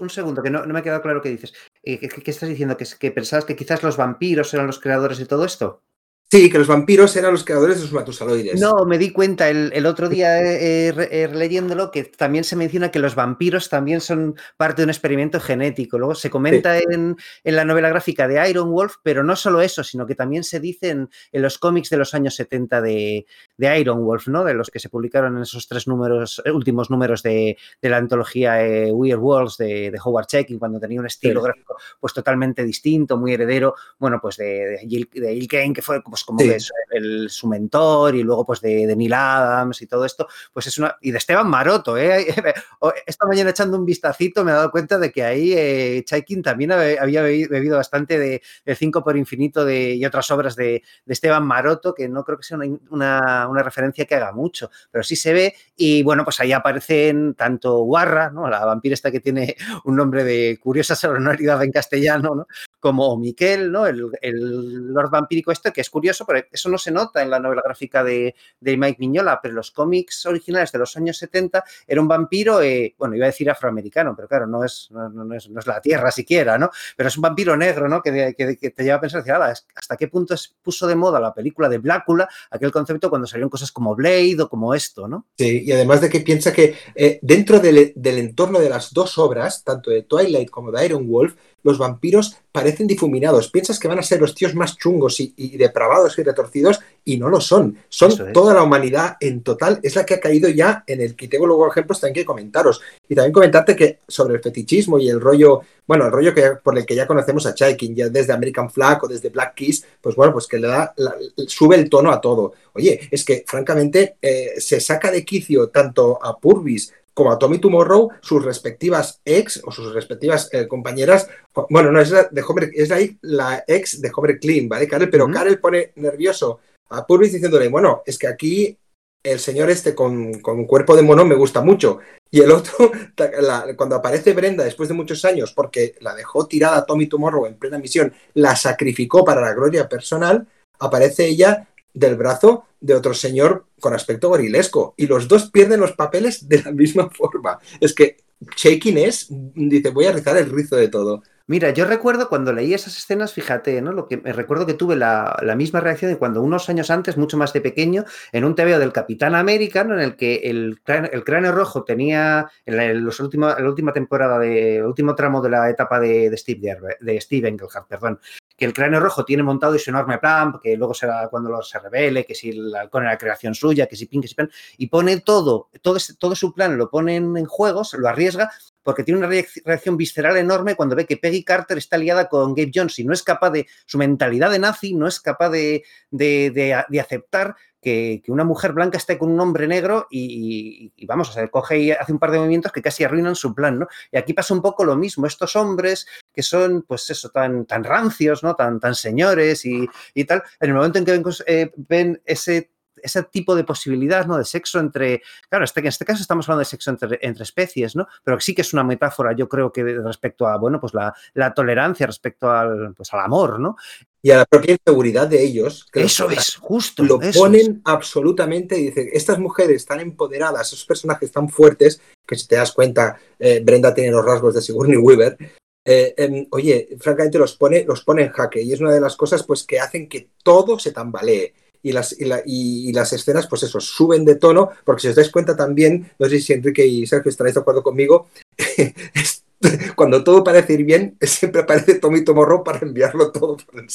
un, segundo, que no, me ha quedado claro qué dices. Eh, ¿qué, estás diciendo? ¿Que, ¿Que pensabas que quizás los vampiros eran los creadores de todo esto? Sí, que los vampiros eran los creadores de los matusaloides. No, me di cuenta el, otro día eh, eh, eh, leyéndolo que también se menciona que los vampiros también son parte de un experimento genético. Luego se comenta en, la novela gráfica de Iron Wolf, pero no solo eso, sino que también se dice en, los cómics de los años 70 de, Iron Wolf, ¿no? De los que se publicaron en esos tres números, últimos números de, la antología Weird Worlds de, Howard Checking, cuando tenía un estilo gráfico pues totalmente distinto, muy heredero, bueno, pues de, de, Kane, que fue pues, como el, su mentor y luego pues de, Neil Adams y todo esto, pues es una... Y de Esteban Maroto, ¿eh? Esta mañana echando un vistacito me he dado cuenta de que ahí eh, Chaikin también había bebido bastante de El 5 por infinito de, y otras obras de, Esteban Maroto, que no creo que sea una, referencia que haga mucho, pero sí se ve y bueno, pues ahí aparecen tanto Guarra, ¿no? La vampira esta que tiene un nombre de curiosa sonoridad en castellano, ¿no? Como Miquel, ¿no? El, Lord Vampírico este, que es curioso, pero eso no se nota en la novela gráfica de, Mike Miñola, pero los cómics originales de los años 70 era un vampiro, eh, bueno, iba a decir afroamericano, pero claro, no es, no, es, la tierra siquiera, ¿no? Pero es un vampiro negro, ¿no? Que, te lleva a pensar, ¿hasta qué punto se puso de moda la película de Blácula, aquel concepto cuando salieron cosas como Blade o como esto, ¿no? Sí, y además de que piensa que eh, dentro del entorno de las dos obras, tanto de Twilight como de Iron Wolf, los vampiros parecen difuminados. Piensas que van a ser los tíos más chungos y, depravados y retorcidos y no lo son. Son toda la humanidad en total. Es la que ha caído ya en el que tengo luego ejemplos también que comentaros. Y también comentarte que sobre el fetichismo y el rollo, bueno, el rollo que, por el que ya conocemos a Chaikin, ya desde American Flag o desde Black Kiss, pues bueno, pues que le da, sube el tono a todo. Oye, es que francamente eh, se saca de quicio tanto a Purvis como a Tommy Tomorrow, sus respectivas ex o sus respectivas eh, compañeras, bueno, no, es la, de Homer, es ahí la ex de Homer Clean, ¿vale, Karel? Pero Karel pone nervioso a Purvis diciéndole, bueno, es que aquí el señor este con, con cuerpo de mono me gusta mucho. Y el otro, cuando aparece Brenda después de muchos años, porque la dejó tirada Tommy Tomorrow en plena misión, la sacrificó para la gloria personal, aparece ella del brazo de otro señor con aspecto gorilesco. Y los dos pierden los papeles de la misma forma. Es que Shaking es, dice, voy a rizar el rizo de todo. Mira, yo recuerdo cuando leí esas escenas, fíjate, ¿no? Lo que me recuerdo que tuve la, misma reacción de cuando unos años antes, mucho más de pequeño, en un TVO del Capitán América, en el que el, el cráneo rojo tenía en los últimos, la última temporada, de, el último tramo de la etapa de, de Steve, de Steve Engelhardt, perdón, que el cráneo rojo tiene montado ese enorme plan, que luego será cuando se revele, que si el halcón era creación suya, que si pin, que si pan, y pone todo, todo, todo su plan lo pone en juegos, lo arriesga, porque tiene una reacción visceral enorme cuando ve que Peggy Carter está liada con Gabe Jones y no es capaz de, su mentalidad de nazi no es capaz de, de aceptar que, una mujer blanca esté con un hombre negro y, vamos, o sea, coge y hace un par de movimientos que casi arruinan su plan, ¿no? Y aquí pasa un poco lo mismo, estos hombres que son, pues eso, tan, tan rancios, ¿no? Tan, tan señores y, tal, en el momento en que ven, eh, ven ese ese tipo de posibilidad, ¿no? De sexo entre, claro, este, en este caso estamos hablando de sexo entre, especies, ¿no? Pero sí que es una metáfora, yo creo que respecto a, bueno, pues la, tolerancia respecto al, pues al amor, ¿no? Y a la propia inseguridad de ellos. eso es, justo. Lo ponen absolutamente y dicen, estas mujeres tan empoderadas, esos personajes tan fuertes, que si te das cuenta, eh, Brenda tiene los rasgos de Sigourney Weaver, eh, em, oye, francamente los pone, los pone en jaque y es una de las cosas pues, que hacen que todo se tambalee. Y las, y, las escenas, pues eso, suben de tono, porque si os dais cuenta también, no sé si Enrique y Sergio estaréis de acuerdo conmigo, cuando todo parece ir bien, siempre aparece Tommy Tomorrow para enviarlo todo por el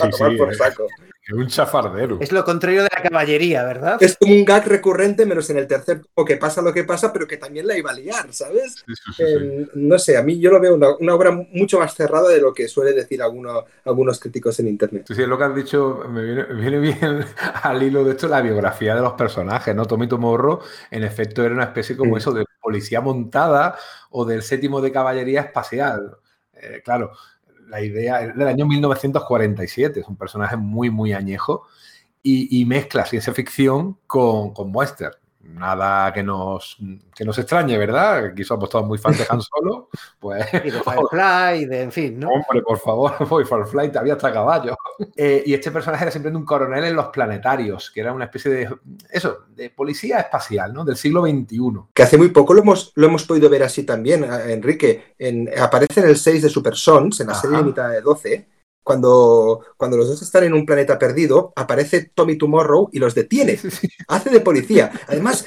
a tomar por saco. Es un chafardero. Es lo contrario de la caballería, ¿verdad? Es como un gag recurrente, menos en el tercer o que pasa lo que pasa, pero que también la iba a liar, ¿sabes? Em, no sé, a mí yo lo veo una, obra mucho más cerrada de lo que suele decir algunos críticos en internet. Sí, sí, lo que has dicho me viene, bien al hilo de esto la biografía de los personajes, ¿no? Tommy Tomorrow, en efecto, era una especie como eso de policía montada o del séptimo de caballería espacial. Eh, claro, la idea es del año 1947, es un personaje muy, muy añejo y, mezcla ciencia ficción con, con western nada que nos, que nos extrañe, ¿verdad? Aquí somos todos muy fans de Han Solo. Pues, y de Firefly, de, en fin, ¿no? Hombre, por favor, Firefly te había hasta caballo. Eh, y este personaje era siempre un coronel en los planetarios, que era una especie de, eso, de policía espacial, ¿no? Del siglo XXI. Que hace muy poco lo hemos, lo hemos podido ver así también, eh, Enrique. En, aparece en el 6 de Super Sons, en la serie mitad de 12 cuando, cuando los dos están en un planeta perdido, aparece Tommy Tomorrow y los detiene. Hace de policía. Además,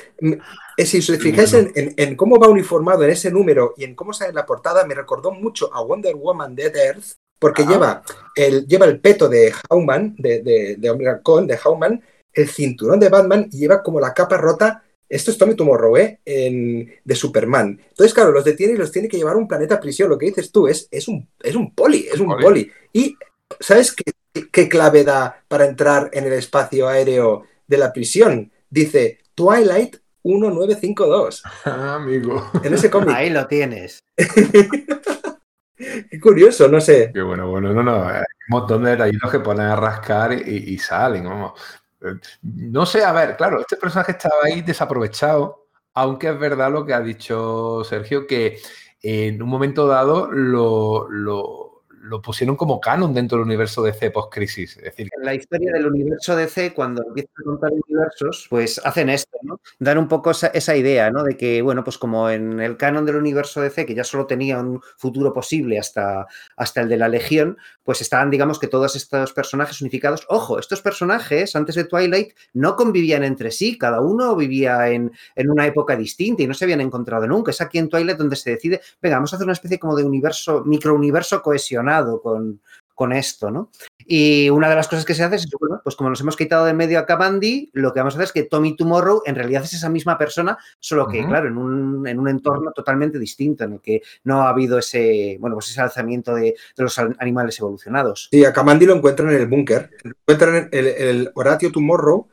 eh, si os fijáis en, cómo va uniformado en ese número y en cómo sale en la portada, me recordó mucho a Wonder Woman Dead Earth, porque lleva, el, lleva el peto de Hauman, de, de, de Omega Con, de Hauman, el cinturón de Batman y lleva como la capa rota. Esto es Tommy Tomorrow, ¿eh? de Superman. Entonces, claro, los detiene y los tiene que llevar a un planeta prisión. Lo que dices tú es, es, un, es un poli, es un poli. Y ¿Sabes qué, clave da para entrar en el espacio aéreo de la prisión? Dice Twilight 1952. Ah, amigo. En ese cómic. Ahí lo tienes. Qué curioso, no sé. Qué bueno, bueno, no, no. Hay un montón de detallitos que ponen a rascar y, salen, vamos. No sé, a ver, claro, este personaje estaba ahí desaprovechado, aunque es verdad lo que ha dicho Sergio, que en un momento dado lo lo pusieron como canon dentro del universo DC post-crisis. Es decir, en la historia del universo DC, cuando empiezan a contar universos, pues hacen esto, ¿no? Dan un poco esa, esa, idea, ¿no? De que, bueno, pues como en el canon del universo DC, que ya solo tenía un futuro posible hasta, hasta el de la Legión, pues estaban, digamos, que todos estos personajes unificados. Ojo, estos personajes antes de Twilight no convivían entre sí, cada uno vivía en, en una época distinta y no se habían encontrado nunca. Es aquí en Twilight donde se decide, venga, vamos a hacer una especie como de universo, microuniverso cohesionado con, con esto, ¿no? Y una de las cosas que se hace es, bueno, pues como nos hemos quitado de medio a Kamandi, lo que vamos a hacer es que Tommy Tomorrow en realidad es esa misma persona, solo que, uh -huh. claro, en un, en un, entorno totalmente distinto, en el que no ha habido ese, bueno, pues ese alzamiento de, de los animales evolucionados. Sí, a Kamandi lo encuentran en el búnker, encuentran el, el, Horatio Tomorrow,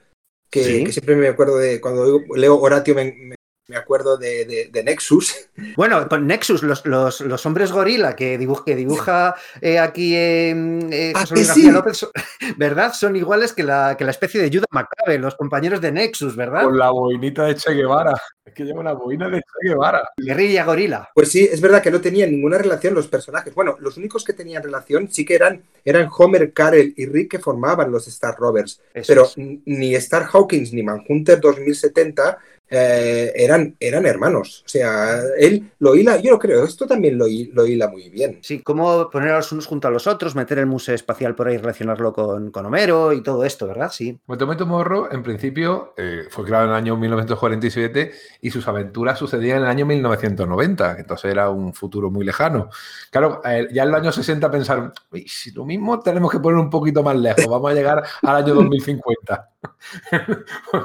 que, ¿Sí? que, siempre me acuerdo de, cuando leo Horatio me, me, me acuerdo de, de, de, Nexus. Bueno, con Nexus, los, los, los hombres gorila que dibuja, que dibuja eh, aquí eh, ¿Ah, José sí? López, ¿verdad? Son iguales que la, que la especie de Judah Macabe, los compañeros de Nexus, ¿verdad? Con la boinita de Che Guevara. Es que lleva una boina de Che Guevara. Guerrilla gorila. Pues sí, es verdad que no tenían ninguna relación los personajes. Bueno, los únicos que tenían relación sí que eran, eran Homer, Karel y Rick que formaban los Star Rovers. Eso pero es. ni Star Hawkins ni Manhunter 2070 eh, eran, eran hermanos. O sea, él lo hila, yo lo creo, esto también lo, lo hila muy bien. Sí, cómo poner a los unos junto a los otros, meter el museo espacial por ahí, relacionarlo con, con Homero y todo esto, ¿verdad? Sí. Motometo Morro, en principio, eh, fue creado en el año 1947 y sus aventuras sucedían en el año 1990, entonces era un futuro muy lejano. Claro, eh, ya en los años 60 pensaron, si lo mismo tenemos que poner un poquito más lejos, vamos a llegar al año 2050.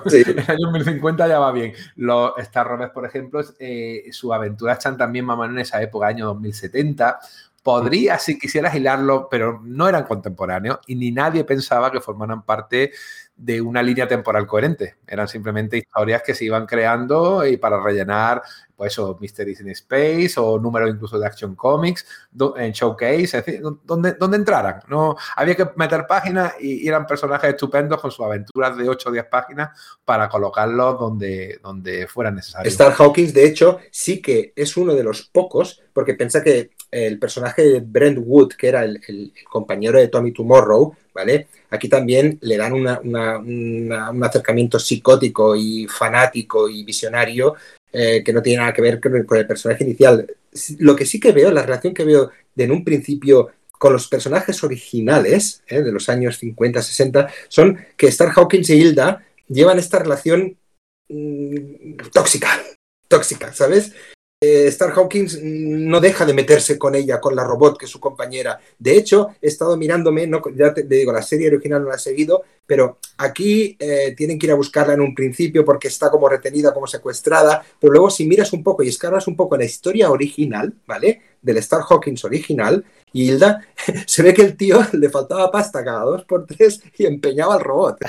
Sí. el año 2050 ya va bien. Los Star Rovers, por ejemplo, eh, sus aventuras están también más o menos en esa época, año 2070. Podría, si quisieras hilarlo, pero no eran contemporáneos y ni nadie pensaba que formaran parte de una línea temporal coherente. Eran simplemente historias que se iban creando y para rellenar, pues eso, Mysteries in Space o números incluso de Action Comics, en Showcase, es decir, donde, donde entraran. No, había que meter páginas y eran personajes estupendos con sus aventuras de 8 o 10 páginas para colocarlos donde, donde fuera necesario. Star Hawkins, de hecho, sí que es uno de los pocos, porque piensa que el personaje de Brent Wood, que era el compañero de Tommy Tomorrow, ¿vale? Aquí también le dan un acercamiento psicótico y fanático y visionario eh, que no tiene nada que ver con el, personaje inicial. Lo que sí que veo, la relación que veo de en un principio con los personajes originales eh, de los años 50, 60, son que Star Hawkins y Hilda llevan esta relación mmm, tóxica, tóxica, ¿sabes? Eh, Star Hawkins no deja de meterse con ella, con la robot que es su compañera. De hecho, he estado mirándome, no, ya te, digo, la serie original no la he seguido, pero aquí eh, tienen que ir a buscarla en un principio porque está como retenida, como secuestrada, pero luego si miras un poco y escarbas un poco la historia original, ¿vale? Del Star Hawkins original, y Hilda, se ve que el tío le faltaba pasta cada dos por tres y empeñaba al robot.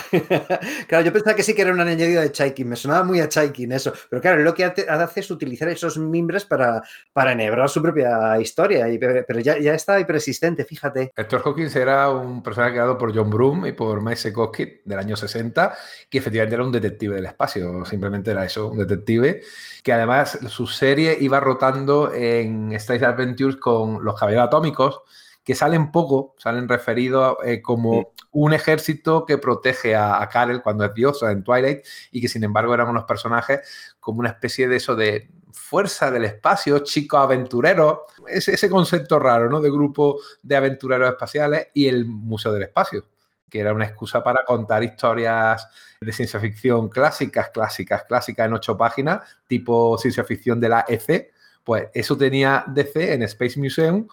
claro, yo pensaba que sí que era un añadido de Chaikin, me sonaba muy a Chaikin eso, pero claro, lo que hace es utilizar esos mimbres para, para enhebrar su propia historia, y, pero ya, ya está ahí persistente, fíjate. Star Hawkins era un personaje creado por John Broome y por Mike Sekoski del año 60, que efectivamente era un detective del espacio, simplemente era eso, un detective, que además su serie iba rotando en Space Adventures con los caballeros atómicos, que salen poco, salen referidos eh, como sí. un ejército que protege a, a Karel cuando es diosa en Twilight y que sin embargo eran unos personajes como una especie de eso de fuerza del espacio, chicos aventureros, ese, ese concepto raro, ¿no? De grupo de aventureros espaciales y el Museo del Espacio que era una excusa para contar historias de ciencia ficción clásicas, clásicas, clásicas en ocho páginas, tipo ciencia ficción de la EC, pues eso tenía DC en Space Museum.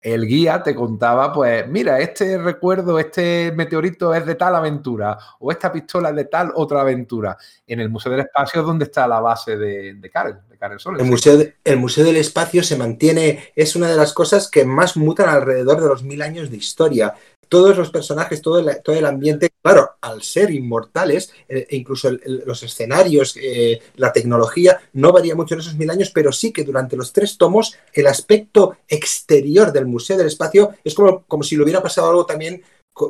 El guía te contaba, pues, mira, este recuerdo, este meteorito es de tal aventura, o esta pistola es de tal otra aventura. En el Museo del Espacio es donde está la base de, de Karel, de Karel Soles. El el museo del Espacio se mantiene, es una de las cosas que más mutan alrededor de los mil años de historia todos los personajes, todo el, todo el ambiente, claro, al ser inmortales, eh, incluso el, el, los escenarios, eh, la tecnología, no varía mucho en esos mil años, pero sí que durante los tres tomos el aspecto exterior del Museo del Espacio es como, como si le hubiera pasado algo también,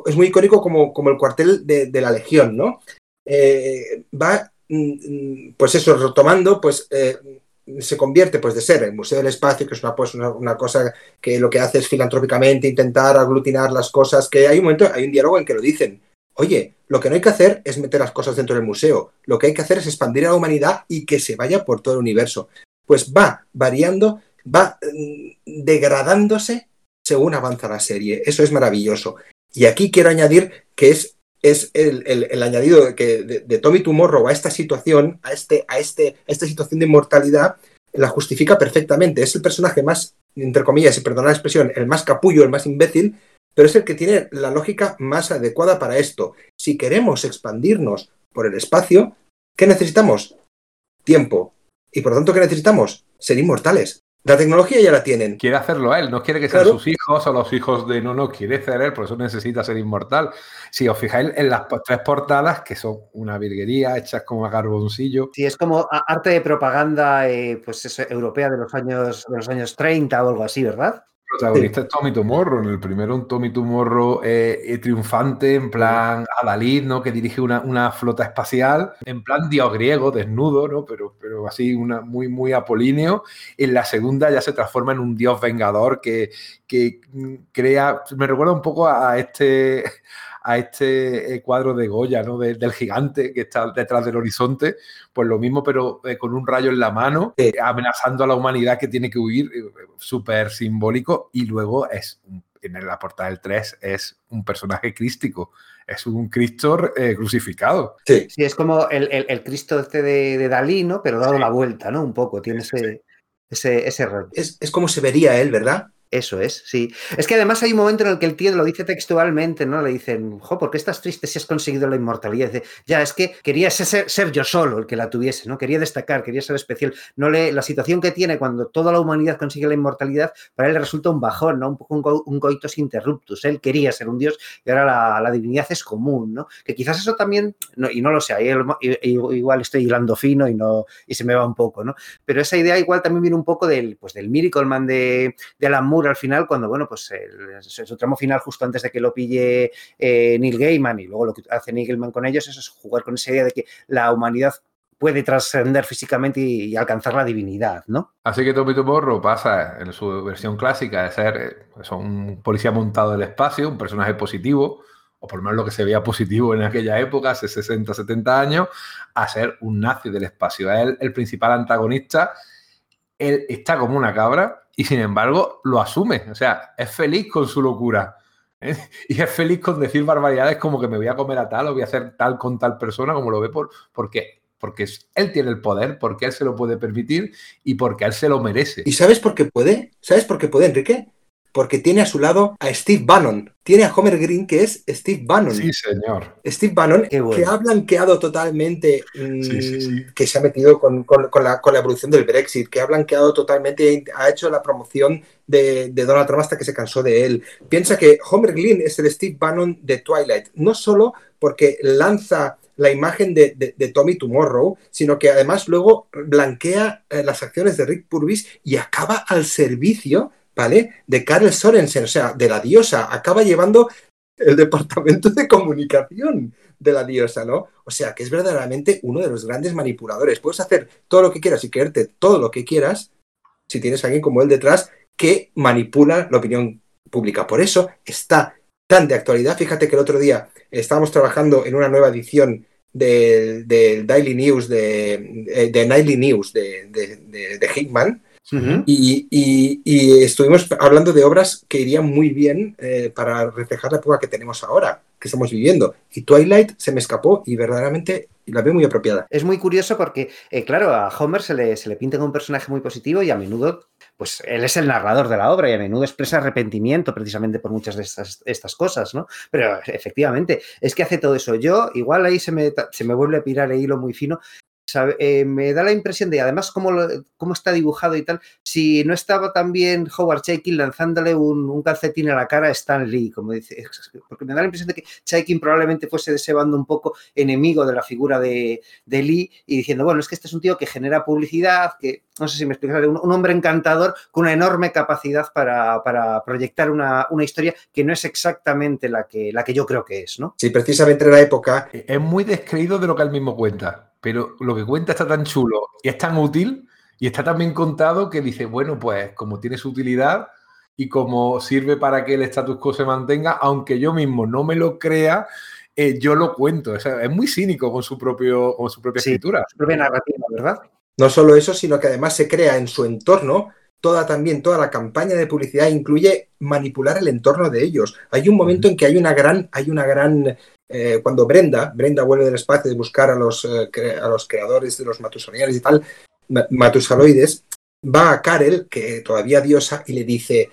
es muy icónico como, como el cuartel de, la Legión, ¿no? Eh, va, mm, pues eso, retomando, pues se convierte pues de ser el Museo del Espacio, que es una, pues, una, una, cosa que lo que hace es filantrópicamente intentar aglutinar las cosas, que hay un momento, hay un diálogo en que lo dicen, oye, lo que no hay que hacer es meter las cosas dentro del museo, lo que hay que hacer es expandir a la humanidad y que se vaya por todo el universo. Pues va variando, va mm, degradándose según avanza la serie. Eso es maravilloso. Y aquí quiero añadir que es es el, el, el añadido de, que, de, Tommy Tomorrow a esta situación, a, este, a, este, a esta situación de inmortalidad, la justifica perfectamente. Es el personaje más, entre comillas, y perdonad la expresión, el más capullo, el más imbécil, pero es el que tiene la lógica más adecuada para esto. Si queremos expandirnos por el espacio, ¿qué necesitamos? Tiempo. Y por lo tanto, ¿qué necesitamos? Ser inmortales. La tecnología ya la tienen. Quiere hacerlo él, no quiere que sean claro. sus hijos o los hijos de no, no, quiere ser él, por eso necesita ser inmortal. Si os fijáis en las tres portadas, que son una virguería, hechas como a carboncillo. Sí, es como arte de propaganda eh, pues eso, europea de los, años, de los años 30 o algo así, ¿verdad? Protagonista sí. es Tommy Tomorrow, en el primero un Tommy Tomorrow eh, eh, triunfante, en plan Adalid, ¿no? Que dirige una, una, flota espacial, en plan dios griego, desnudo, ¿no? Pero, pero así una, muy, muy apolíneo. En la segunda ya se transforma en un dios vengador que, que crea, me recuerda un poco a este a este cuadro de Goya, ¿no? De, del gigante que está detrás del horizonte, pues lo mismo, pero eh, con un rayo en la mano, eh, amenazando a la humanidad que tiene que huir, eh, súper simbólico, y luego es, en la portada del 3, es un personaje crístico, es un Cristo eh, crucificado. Sí. sí, es como el, el, el Cristo este de, de, Dalí, ¿no? Pero dado sí. la vuelta, ¿no? Un poco, tiene ese, sí. ese, ese error. Es, es como se vería él, ¿verdad? Eso es, sí. Es que además hay un momento en el que el tío lo dice textualmente, ¿no? Le dicen, jo, ¿por qué estás triste si has conseguido la inmortalidad? Dice, ya, es que quería ser, ser, yo solo el que la tuviese, ¿no? Quería destacar, quería ser especial. No le, la situación que tiene cuando toda la humanidad consigue la inmortalidad, para él resulta un bajón, ¿no? Un poco un, coitus interruptus. Él quería ser un dios y ahora la, la divinidad es común, ¿no? Que quizás eso también, y no lo sé, igual estoy hilando fino y, no, y se me va un poco, ¿no? Pero esa idea igual también viene un poco del, pues, del Miracle Man de, de Alan Al final, cuando, bueno, pues el, su tramo final justo antes de que lo pille eh, Neil Gaiman y luego lo que hace Neil Gaiman con ellos es jugar con esa idea de que la humanidad puede trascender físicamente y, alcanzar la divinidad, ¿no? Así que Tommy Tomorrow pasa en su versión clásica de ser pues, un policía montado del espacio, un personaje positivo, o por lo menos lo que se veía positivo en aquella época, hace 60, 70 años, a ser un nazi del espacio. Es el, el principal antagonista. Él está como una cabra, y sin embargo lo asume, o sea, es feliz con su locura. ¿eh? Y es feliz con decir barbaridades como que me voy a comer a tal o voy a hacer tal con tal persona, como lo ve por, porque, porque él tiene el poder, porque él se lo puede permitir y porque él se lo merece. ¿Y sabes por qué puede? ¿Sabes por qué puede, Enrique? Porque tiene a su lado a Steve Bannon. Tiene a Homer Green, que es Steve Bannon. Sí, señor. Steve Bannon, bueno. que ha blanqueado totalmente, mmm, sí, sí, sí. que se ha metido con, con, con, la, con, la, evolución del Brexit, que ha blanqueado totalmente, ha hecho la promoción de, de, Donald Trump hasta que se cansó de él. Piensa que Homer Green es el Steve Bannon de Twilight, no solo porque lanza la imagen de, de, de, Tommy Tomorrow, sino que además luego blanquea eh, las acciones de Rick Purvis y acaba al servicio ¿vale? De Karl Sorensen, o sea, de la diosa, acaba llevando el departamento de comunicación de la diosa, ¿no? O sea, que es verdaderamente uno de los grandes manipuladores. Puedes hacer todo lo que quieras y creerte todo lo que quieras si tienes a alguien como él detrás que manipula la opinión pública. Por eso está tan de actualidad. Fíjate que el otro día estábamos trabajando en una nueva edición del, Daily News, de, de Nightly News de, de Hickman, Uh -huh. y, y, y, estuvimos hablando de obras que irían muy bien eh, para reflejar la época que tenemos ahora, que estamos viviendo. Y Twilight se me escapó y verdaderamente la veo muy apropiada. Es muy curioso porque, eh, claro, a Homer se le, se le pinta como un personaje muy positivo y a menudo pues él es el narrador de la obra y a menudo expresa arrepentimiento precisamente por muchas de estas, estas cosas, ¿no? Pero efectivamente, es que hace todo eso. Yo, igual ahí se me, se me vuelve a pirar el hilo muy fino, Sabe, eh, me da la impresión de, además, cómo, lo, cómo, está dibujado y tal, si no estaba también Howard Chaykin lanzándole un, un, calcetín a la cara a Stan Lee, como dice, porque me da la impresión de que Chaykin probablemente fuese de ese bando un poco enemigo de la figura de, de, Lee y diciendo, bueno, es que este es un tío que genera publicidad, que, no sé si me explicas, un, un hombre encantador con una enorme capacidad para, para proyectar una, una, historia que no es exactamente la que, la que yo creo que es, ¿no? Sí, precisamente en la época... Es muy descreído de lo que él mismo cuenta pero lo que cuenta está tan chulo y es tan útil Y está también contado que dice, bueno, pues como tiene su utilidad y como sirve para que el status quo se mantenga, aunque yo mismo no me lo crea, eh, yo lo cuento. es muy cínico con su, propio, con su propia escritura. Su propia narrativa, ¿verdad? No solo eso, sino que además se crea en su entorno toda también, toda la campaña de publicidad incluye manipular el entorno de ellos. Hay un momento en que hay una gran, hay una gran, eh, cuando Brenda, Brenda vuelve del espacio de buscar a los, eh, a los creadores de los matusoniares y tal, matusaloides, va a Karel, que todavía diosa, y le dice,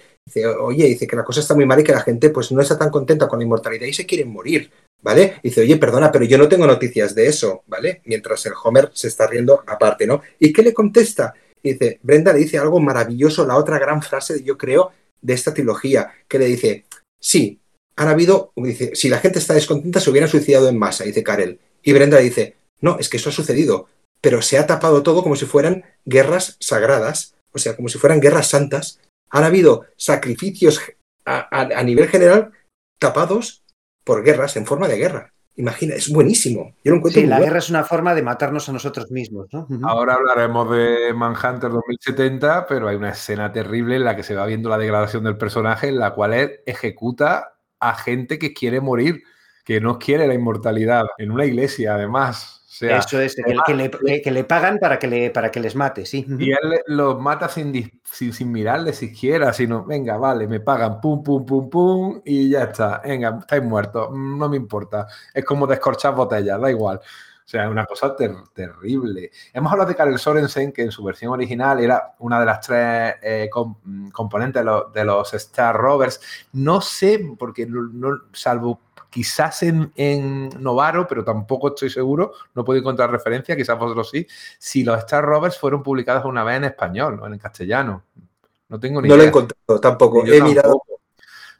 oye, dice que la cosa está muy mal y que la gente pues no está tan contenta con la inmortalidad y se quieren morir. ¿vale? dice, oye, perdona, pero yo no tengo noticias de eso, ¿vale? Mientras el Homer se está riendo aparte, ¿no? ¿Y qué le contesta? dice, Brenda le dice algo maravilloso, la otra gran frase, yo creo, de esta trilogía, que le dice, sí, han habido, dice, si la gente está descontenta, se hubieran suicidado en masa, dice Karel. Y Brenda dice, no, es que eso ha sucedido, pero se ha tapado todo como si fueran guerras sagradas, o sea, como si fueran guerras santas. Han habido sacrificios a nivel general tapados por guerras en forma de guerra. Imagina, es buenísimo. Yo lo encuentro sí, la guerra es una forma de matarnos a nosotros mismos. ¿no? Ahora hablaremos de Manhunter 2070, pero hay una escena terrible en la que se va viendo la degradación del personaje, en la cual él ejecuta a gente que quiere morir, que no quiere la inmortalidad, en una iglesia además. Eso es, que, le, que, le, pagan para que, le, para que les mate, sí. Y él los mata sin, sin, sin, mirarle siquiera, sino, venga, vale, me pagan, pum, pum, pum, pum, y ya está, venga, estáis muertos, no me importa. Es como descorchar botellas, da igual. O sea, es una cosa terrible. Hemos hablado de Karel Sorensen, que en su versión original era una de las tres eh, componentes de los, de los, Star Rovers. No sé, porque no, salvo quizás en, Novaro, pero tampoco estoy seguro, no puedo encontrar referencia, quizás vosotros sí, si los Star Rovers fueron publicados una vez en español o en castellano. No tengo ni idea. No lo he encontrado tampoco, he mirado.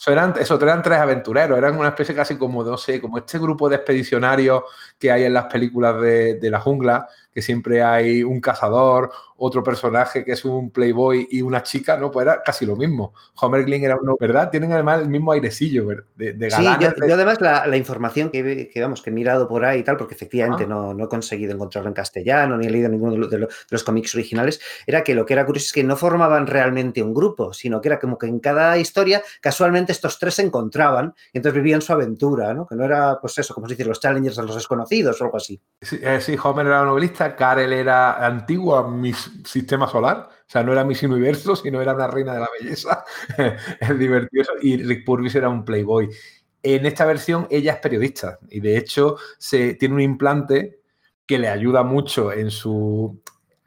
Eso eran, eso eran tres aventureros, eran una especie casi como, no sé, como este grupo de expedicionarios que hay en las películas de, de la jungla, que siempre hay un cazador, otro personaje que es un playboy y una chica, ¿no? Pues era casi lo mismo. Homer Glenn era uno, ¿verdad? Tienen además el mismo airecillo de, de Sí, yo, además la, información que, que, vamos, que he mirado por ahí y tal, porque efectivamente ah. no, no, he conseguido encontrarlo en castellano, ni he leído ninguno de los, cómics originales, era que lo que era curioso es que no formaban realmente un grupo, sino que era como que en cada historia casualmente estos tres se encontraban y entonces vivían su aventura, ¿no? Que no era, pues eso, como se dice, los challengers a los desconocidos o algo así. Sí, eh, sí Homer era novelista Karel era antigua mi sistema solar, o sea, no era Miss Universo, sino era una reina de la belleza, es divertido, y Rick Purvis era un playboy. En esta versión ella es periodista. Y de hecho se, tiene un implante que le ayuda mucho en su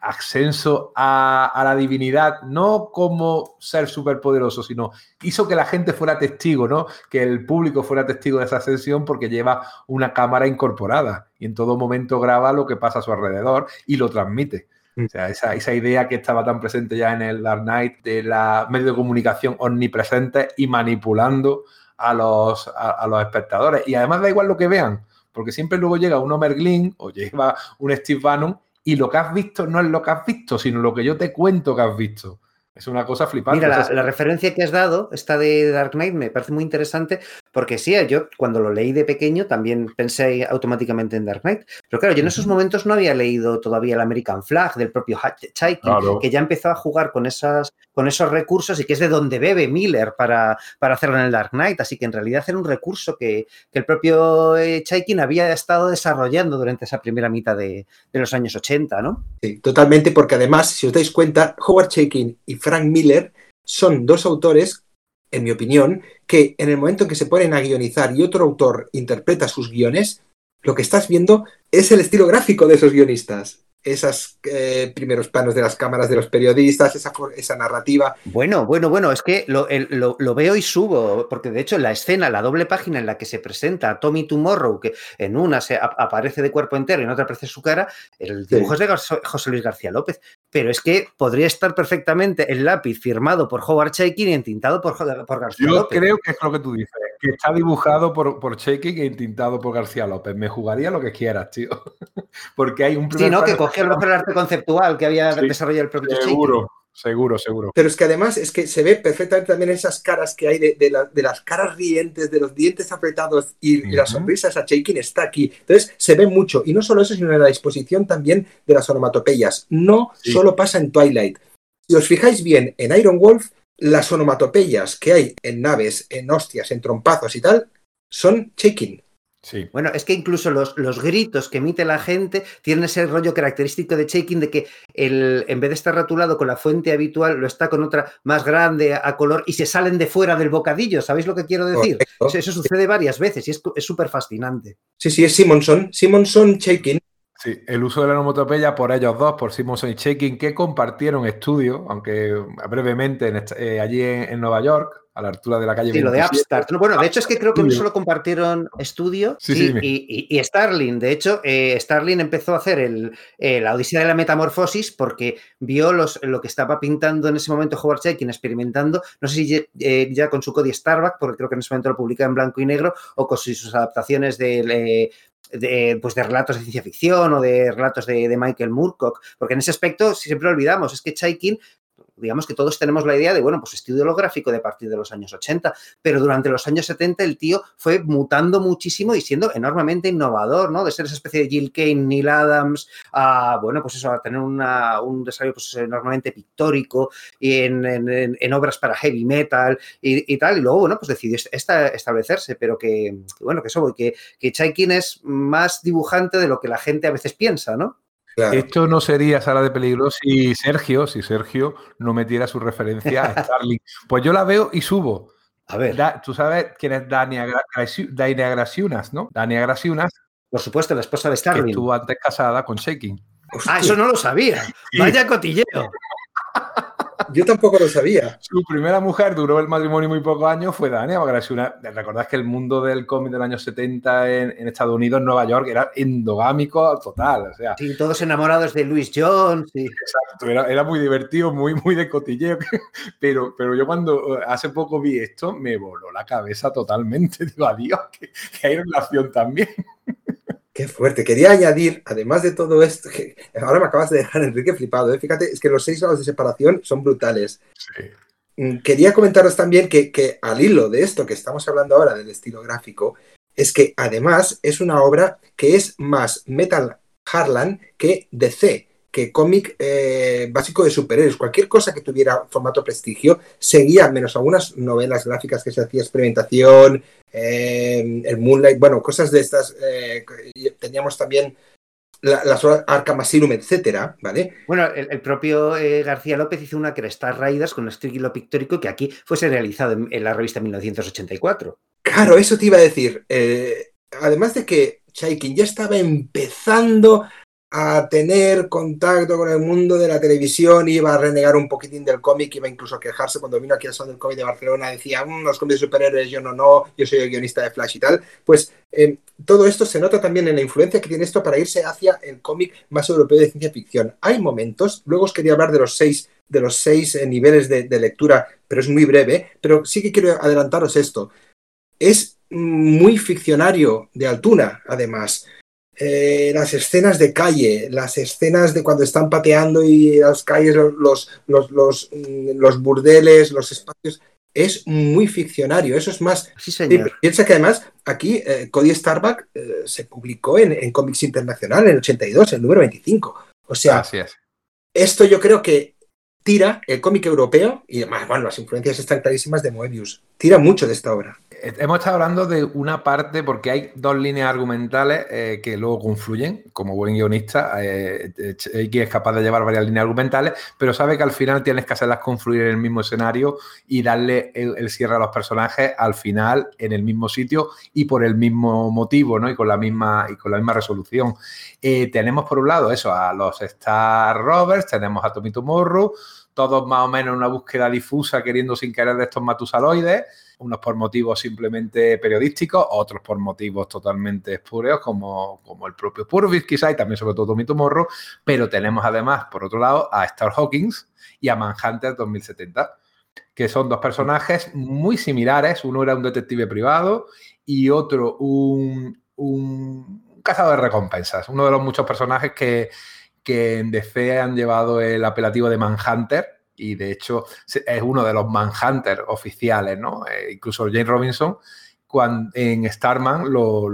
ascenso a, la divinidad, no como ser superpoderoso, sino hizo que la gente fuera testigo, ¿no? Que el público fuera testigo de esa ascensión porque lleva una cámara incorporada y en todo momento graba lo que pasa a su alrededor y lo transmite. Mm. O sea, esa, idea que estaba tan presente ya en el Dark Knight de la medio de comunicación omnipresente y manipulando a los, a, los espectadores. Y además da igual lo que vean, porque siempre luego llega un Homer Glynn o llega un Steve Bannon y lo que has visto no es lo que has visto, sino lo que yo te cuento que has visto. Es una cosa flipante. Mira, la, referencia que has dado, esta de Dark Knight, me parece muy interesante porque sí, yo cuando lo leí de pequeño también pensé automáticamente en Dark Knight. Pero claro, yo en esos momentos no había leído todavía el American Flag del propio Chaikin, que ya empezó a jugar con, esas, con esos recursos y que es de donde bebe Miller para, para hacerlo en el Dark Knight. Así que en realidad era un recurso que, el propio eh, Chaikin había estado desarrollando durante esa primera mitad de, los años 80, ¿no? Sí, totalmente, porque además, si os dais cuenta, Howard Chaikin y Frank Miller son dos autores en mi opinión, que en el momento en que se ponen a guionizar y otro autor interpreta sus guiones, lo que estás viendo es el estilo gráfico de esos guionistas. Esos eh, primeros planos de las cámaras de los periodistas, esa, esa narrativa. Bueno, bueno, bueno, es que lo, lo, veo y subo, porque de hecho la escena, la doble página en la que se presenta a Tommy Tomorrow, que en una se aparece de cuerpo entero y en otra aparece su cara, el dibujo es de José Luis García López, pero es que podría estar perfectamente el lápiz firmado por Howard Chaykin y entintado por, por García López. Yo creo que es lo que tú dices, que está dibujado por, por Chaykin e entintado por García López. Me jugaría lo que quieras, tío. porque hay un Sí, ¿no? Que el arte conceptual que había desarrollado el propio Seguro, Seguro, seguro. Pero es que además es que se ve perfectamente también esas caras que hay de, de, la, de las caras rientes, de los dientes apretados y, uh -huh. y las sonrisas a Shaking está aquí. Entonces se ve mucho. Y no solo eso, sino en la disposición también de las onomatopeyas. No sí. solo pasa en Twilight. Si os fijáis bien, en Iron Wolf, las onomatopeyas que hay en naves, en hostias, en trompazos y tal, son Shaking. Sí. Bueno, es que incluso los, los, gritos que emite la gente tienen ese rollo característico de shaking de que el, en vez de estar rotulado con la fuente habitual, lo está con otra más grande a color y se salen de fuera del bocadillo. ¿Sabéis lo que quiero decir? Eso, eso, sucede varias veces y es súper fascinante. Sí, sí, es Simonson. Simonson shaking. Sí, el uso de la onomatopeya por ellos dos, por Simonson y Shaking, que compartieron estudio, aunque brevemente en, eh, allí en, en Nueva York, a la altura de la calle. Sí, 27. lo de Upstart. No, bueno, de hecho es que creo que no solo compartieron estudio sí, sí, sí, y, y, y, Starling. De hecho, eh, Starling empezó a hacer el, eh, la Odisea de la Metamorfosis porque vio los, lo que estaba pintando en ese momento Howard Chaykin experimentando, no sé si eh, ya con su Cody Starbuck, porque creo que en ese momento lo publicaba en blanco y negro, o con sus adaptaciones de, de, pues de relatos de ciencia ficción o de relatos de, de, Michael Moorcock, porque en ese aspecto siempre olvidamos, es que Chaikin digamos que todos tenemos la idea de, bueno, pues estudio holográfico de partir de los años 80, pero durante los años 70 el tío fue mutando muchísimo y siendo enormemente innovador, ¿no? De ser esa especie de Jill Kane, Neil Adams, a, bueno, pues eso, a tener una, un desarrollo pues, enormemente pictórico y en, en, obras para heavy metal y, tal, y luego, bueno, pues decidió esta, establecerse, pero que, bueno, que eso, que, que Chaikin es más dibujante de lo que la gente a veces piensa, ¿no? Claro. Esto no sería sala de peligro si Sergio, si Sergio no metiera su referencia a Starling. Pues yo la veo y subo. A ver. Da, Tú sabes quién es Dania, Dania Grasiunas, ¿no? Dania Grasiunas. Por supuesto, la esposa de Starling. Que estuvo antes casada con Shaking. Ah, eso no lo sabía. Sí. Vaya cotilleo. Yo tampoco lo sabía. Su primera mujer duró el matrimonio muy pocos años, fue Dania una Recordad que el mundo del cómic del año 70 en, en, Estados Unidos, en Nueva York, era endogámico total. O sea, sí, todos enamorados de Louis Jones. Sí. Exacto, era, era, muy divertido, muy, muy de cotilleo. Pero, pero yo cuando hace poco vi esto, me voló la cabeza totalmente. Digo, adiós, que, que hay relación también. Qué fuerte. Quería añadir, además de todo esto, que ahora me acabas de dejar, Enrique, flipado. ¿eh? Fíjate, es que los seis grados de separación son brutales. Sí. Quería comentaros también que, que, al hilo de esto que estamos hablando ahora del estilo gráfico, es que además es una obra que es más Metal Harlan que DC que cómic eh, básico de superhéroes. Cualquier cosa que tuviera formato prestigio seguía, menos algunas novelas gráficas que se hacía experimentación, eh, el Moonlight, bueno, cosas de estas. Eh, teníamos también la, las Arkham Asylum, etcétera, ¿vale? Bueno, el, el propio eh, García López hizo una Cresta Raiders con un estilo pictórico que aquí fuese realizado en, en, la revista 1984. Claro, eso te iba a decir. Eh, además de que Chaikin ya estaba empezando a tener contacto con el mundo de la televisión, iba a renegar un poquitín del cómic, iba incluso a quejarse cuando vino aquí al Salón del Cómic de Barcelona, decía, mmm, los cómics de superhéroes, yo no, no, yo soy el guionista de Flash y tal. Pues eh, todo esto se nota también en la influencia que tiene esto para irse hacia el cómic más europeo de ciencia ficción. Hay momentos, luego os quería hablar de los seis, de los seis eh, niveles de, de lectura, pero es muy breve, pero sí que quiero adelantaros esto. Es muy ficcionario de Altuna, además eh, las escenas de calle, las escenas de cuando están pateando y las calles, los, los, los, mm, los burdeles, los espacios, es muy ficcionario. Eso es más. Sí, señor. Piensa que además aquí eh, Cody Starbuck eh, se publicó en, en Comics Internacional en el 82, el número 25. O sea, es. esto yo creo que tira el cómic europeo y además, bueno, las influencias están clarísimas de Moebius. Tira mucho de esta obra. Hemos estado hablando de una parte, porque hay dos líneas argumentales eh, que luego confluyen, como buen guionista, eh, X es capaz de llevar varias líneas argumentales, pero sabe que al final tienes que hacerlas confluir en el mismo escenario y darle el, cierre a los personajes al final en el mismo sitio y por el mismo motivo, ¿no? Y con la misma, y con la misma resolución. Eh, tenemos por un lado eso, a los Star Rovers, tenemos a Tommy Tomorrow, todos más o menos en una búsqueda difusa queriendo sin querer de estos matusaloides, unos por motivos simplemente periodísticos, otros por motivos totalmente espúreos, como, como el propio Purvis quizá, y también sobre todo Tommy Tomorrow, pero tenemos además, por otro lado, a Star Hawkins y a Manhunter 2070, que son dos personajes muy similares, uno era un detective privado y otro un, un cazador de recompensas, uno de los muchos personajes que que en DC han llevado el apelativo de Manhunter, y de hecho es uno de los Manhunters oficiales, ¿no? Eh, incluso Jane Robinson cuando, en Starman lo,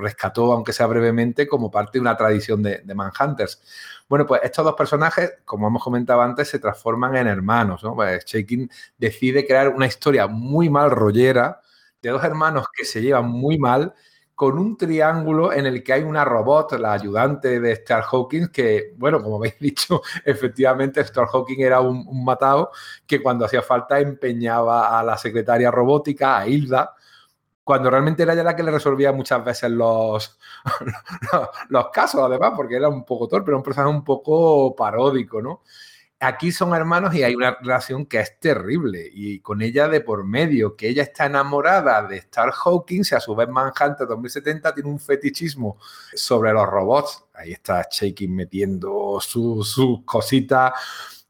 rescató, aunque sea brevemente, como parte de una tradición de, Manhunters. Bueno, pues estos dos personajes, como hemos comentado antes, se transforman en hermanos, ¿no? Pues Shaking decide crear una historia muy mal rollera de dos hermanos que se llevan muy mal con un triángulo en el que hay una robot, la ayudante de Star Hawkins, que, bueno, como habéis dicho, efectivamente Star Hawkins era un, matado que cuando hacía falta empeñaba a la secretaria robótica, a Hilda, cuando realmente era ella la que le resolvía muchas veces los, los casos, además, porque era un poco torpe, era un personaje un poco paródico, ¿no? Aquí son hermanos y hay una relación que es terrible y con ella de por medio, que ella está enamorada de Star Hawkins y a su vez Manhunter 2070 tiene un fetichismo sobre los robots. Ahí está Shaking metiendo sus cositas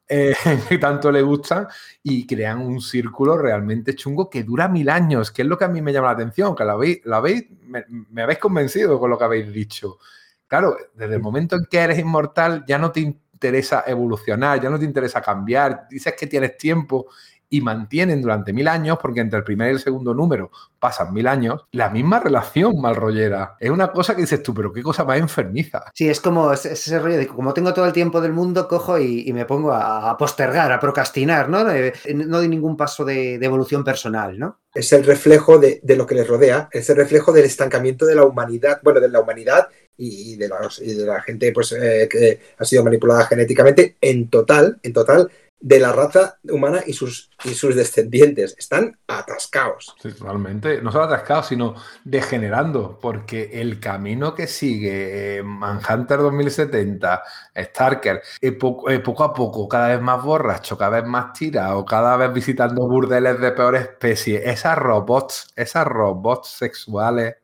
eh, que tanto le gustan y crean un círculo realmente chungo que dura mil años, que es lo que a mí me llama la atención, que la veis, la veis me, habéis convencido con lo que habéis dicho. Claro, desde el momento en que eres inmortal ya no te interesa evolucionar, ya no te interesa cambiar, dices que tienes tiempo y mantienen durante mil años, porque entre el primer y el segundo número pasan mil años, la misma relación malrollera. Es una cosa que dices tú, pero qué cosa más enfermiza. Sí, es como ese rollo de como tengo todo el tiempo del mundo, cojo y, me pongo a, postergar, a procrastinar, ¿no? no doy ningún paso de, evolución personal, ¿no? Es el reflejo de, lo que les rodea, es el reflejo del estancamiento de la humanidad, bueno, de la humanidad y de, la gente pues, eh, que ha sido manipulada genéticamente en total, en total, de la raza humana y sus, y sus descendientes. Están atascados. Sí, realmente. No solo atascados, sino degenerando, porque el camino que sigue eh, Manhunter 2070, Starker, eh, poco, a poco, cada vez más borracho, cada vez más tirado, cada vez visitando burdeles de peor especie, esas robots, esas robots sexuales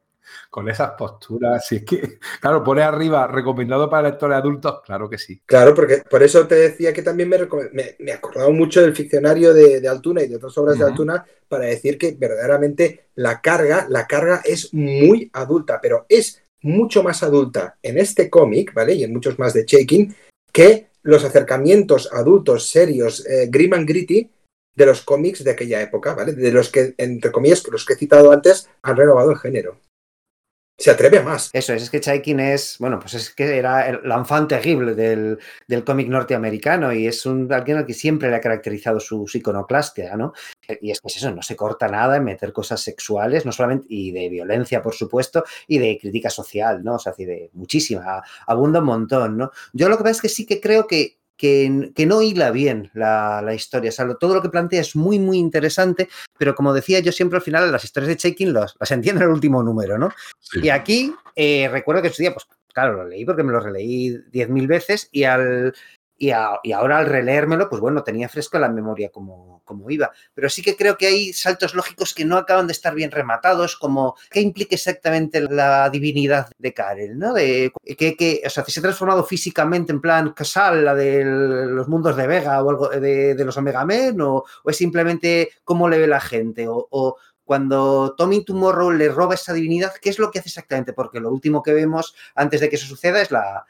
con esas posturas. Si es que, claro, pone arriba, recomendado para lectores adultos, claro que sí. Claro, porque por eso te decía que también me, me, me acordaba mucho del ficcionario de, Altuna y de otras obras de Altuna para decir que verdaderamente la carga, la carga es muy adulta, pero es mucho más adulta en este cómic, ¿vale? Y en muchos más de Shaking, que los acercamientos adultos, serios, eh, grim and gritty, de los cómics de aquella época, ¿vale? De los que, entre comillas, los que he citado antes, han renovado el género se atreve a más. Eso es, es que Chaikin es, bueno, pues es que era el enfant terrible del, del cómic norteamericano y es un, alguien al que siempre le ha caracterizado su, iconoclastia, ¿no? Y es que eso, no se corta nada en meter cosas sexuales, no solamente, y de violencia, por supuesto, y de crítica social, ¿no? O sea, de muchísima, abunda un montón, ¿no? Yo lo que pasa es que sí que creo que que, no hila bien la, historia. O sea, todo lo que plantea es muy, muy interesante, pero como decía yo siempre al final, las historias de Chaikin las entiendo en el último número, ¿no? Y aquí eh, recuerdo que su día, pues claro, lo leí porque me lo releí 10.000 veces y al, y, ahora al releérmelo, pues bueno, tenía fresco la memoria como, iba. Pero sí que creo que hay saltos lógicos que no acaban de estar bien rematados, como qué implica exactamente la divinidad de Karel, ¿no? De, que, que, o sea, si se ha transformado físicamente en plan Casal, la de los mundos de Vega o algo de, los Omega Men, o, es simplemente cómo le ve la gente, o, cuando Tommy Tomorrow le roba esa divinidad, ¿qué es lo que hace exactamente? Porque lo último que vemos antes de que eso suceda es la,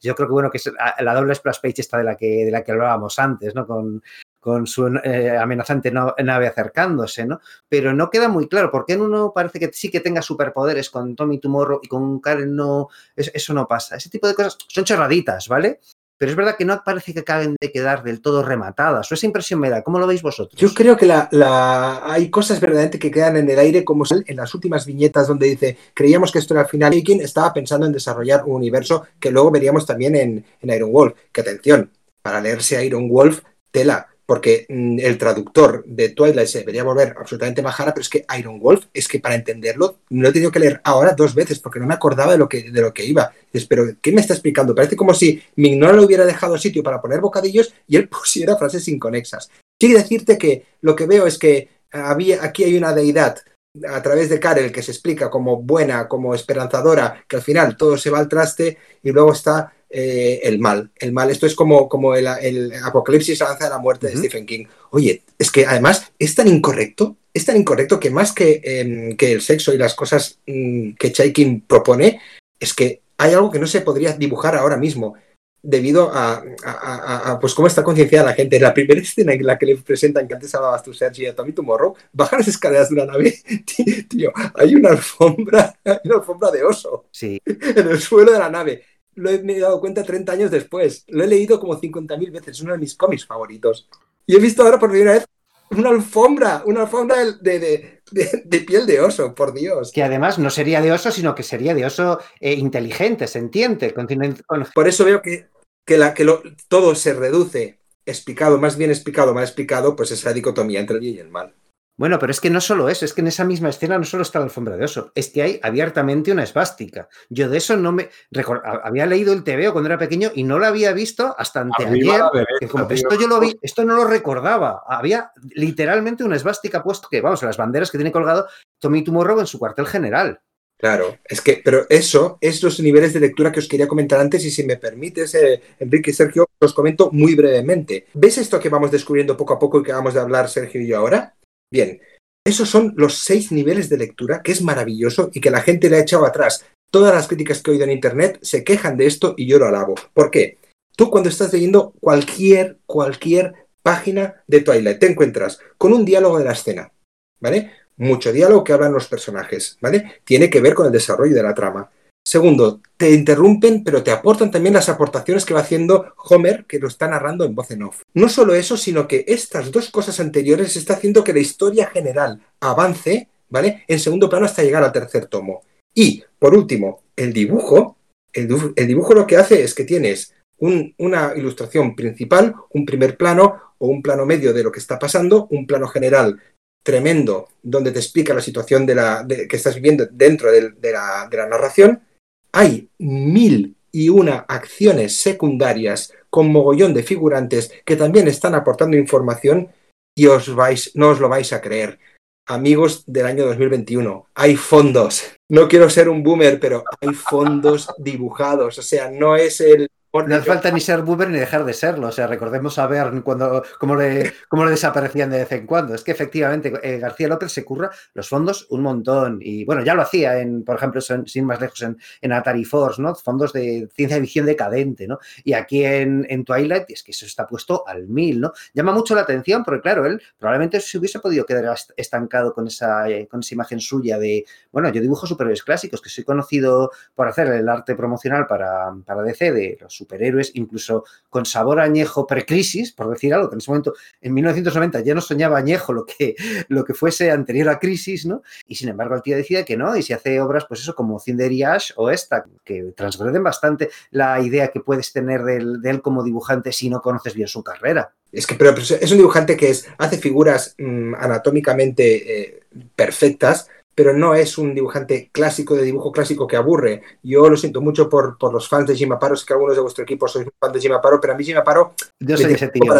yo creo que bueno, que es la, doble splash page esta de la que, de la que hablábamos antes, ¿no? Con, con su eh, amenazante nave acercándose, ¿no? Pero no queda muy claro, porque en uno parece que sí que tenga superpoderes con Tommy Tomorrow y con Karen no, eso no pasa. Ese tipo de cosas son chorraditas, ¿vale? Pero es verdad que no parece que acaben de quedar del todo rematadas. O esa impresión me da. ¿Cómo lo veis vosotros? Yo creo que la, hay cosas verdaderamente que quedan en el aire, como en las últimas viñetas donde dice, creíamos que esto era el final. Aiken estaba pensando en desarrollar un universo que luego veríamos también en, en Iron Wolf. Que atención, para leerse Iron Wolf, tela porque mm, el traductor de Twilight se debería volver absolutamente majara, pero es que Iron Wolf, es que para entenderlo, no he tenido que leer ahora dos veces, porque no me acordaba de lo que, de lo que iba. Pero ¿qué me está explicando? Parece como si Mignola le hubiera dejado sitio para poner bocadillos y él pusiera frases inconexas. Quiere decirte que lo que veo es que había, aquí hay una deidad a través de Karel que se explica como buena, como esperanzadora, que al final todo se va al traste y luego está eh, el mal. El mal, esto es como, como el, apocalipsis avanza de la muerte de Stephen King. Oye, es que además es tan incorrecto, es tan incorrecto que más que, em, que el sexo y las cosas mm, que Chaikin propone, es que hay algo que no se podría dibujar ahora mismo. debido a, a, a, pues cómo está concienciada la gente. La primera escena en la que le presentan, que antes hablabas tú, Sergi, a Tommy Tomorrow, baja las escaleras de una nave, tío, hay una alfombra, hay una alfombra de oso sí. en el suelo de la nave. Lo he me he dado cuenta 30 años después. Lo he leído como 50.000 veces. Es uno de mis cómics favoritos. Y he visto ahora por primera vez una alfombra, una alfombra de, de, de, de, piel de oso, por Dios. Que además no sería de oso, sino que sería de oso eh, inteligente, sentiente. Con... Por eso veo que, que, la, que lo, todo se reduce, explicado, más bien explicado, más explicado, pues esa dicotomía entre el bien y el mal. Bueno, pero es que no solo eso, es que en esa misma escena no solo está la alfombra de oso, es que hay abiertamente una esvástica. Yo de eso no me. Había leído el TVO cuando era pequeño y no lo había visto hasta anteayer. Que como esto yo lo vi, esto no lo recordaba. Había literalmente una esvástica puesto que, vamos, las banderas que tiene colgado Tommy Tomorrow en su cuartel general. Claro, es que, pero eso es los niveles de lectura que os quería comentar antes y si me permites, eh, Enrique y Sergio, os comento muy brevemente. ¿Ves esto que vamos descubriendo poco a poco y que vamos de hablar Sergio y yo ahora? Bien, esos son los seis niveles de lectura, que es maravilloso y que la gente le ha echado atrás. Todas las críticas que he oído en Internet se quejan de esto y yo lo alabo. ¿Por qué? Tú cuando estás leyendo cualquier, cualquier página de Twilight, te encuentras con un diálogo de la escena, ¿vale? Mucho diálogo que hablan los personajes, ¿vale? Tiene que ver con el desarrollo de la trama. Segundo, te interrumpen, pero te aportan también las aportaciones que va haciendo Homer, que lo está narrando en voz en off. No solo eso, sino que estas dos cosas anteriores está haciendo que la historia general avance, ¿vale? En segundo plano hasta llegar al tercer tomo. Y, por último, el dibujo. El, dibujo lo que hace es que tienes un, una ilustración principal, un primer plano o un plano medio de lo que está pasando, un plano general tremendo donde te explica la situación de la, que estás viviendo dentro de la narración hay mil y una acciones secundarias con mogollón de figurantes que también están aportando información y os vais, no os lo vais a creer. Amigos del año 2021, hay fondos. No quiero ser un boomer, pero hay fondos dibujados. O sea, no es el, no hace falta ni ser boomer ni dejar de serlo. O sea, recordemos a ver cuando, cómo, le, cómo le desaparecían de vez en cuando. Es que efectivamente eh, García López se curra los fondos un montón. Y bueno, ya lo hacía, en, por ejemplo, sin más lejos, en, en Atari Force, ¿no? Fondos de ciencia ficción decadente, ¿no? Y aquí en, en, Twilight es que eso está puesto al mil, ¿no? Llama mucho la atención porque, claro, él probablemente se hubiese podido quedar estancado con esa, eh, con esa imagen suya de, bueno, yo dibujo superhéroes clásicos, que soy conocido por hacer el arte promocional para, para DC de los superhéroes, incluso con sabor añejo precrisis, por decir algo, que en ese momento, en 1990 ya no soñaba añejo lo que, lo que fuese anterior a crisis, ¿no? Y sin embargo el tío decide que no, y se hace obras, pues eso, como Cinder y Ash o esta, que transgreden bastante la idea que puedes tener de él, como dibujante si no conoces bien su carrera. Es que pero, pero es un dibujante que es, hace figuras mmm, anatómicamente eh, perfectas, pero no es un dibujante clásico de dibujo clásico que aburre. Yo lo siento mucho por, por los fans de Jim Aparo, es que algunos de vuestro equipo sois fans de Jim Aparo, pero a mí Jim Aparo... Yo soy ese tío.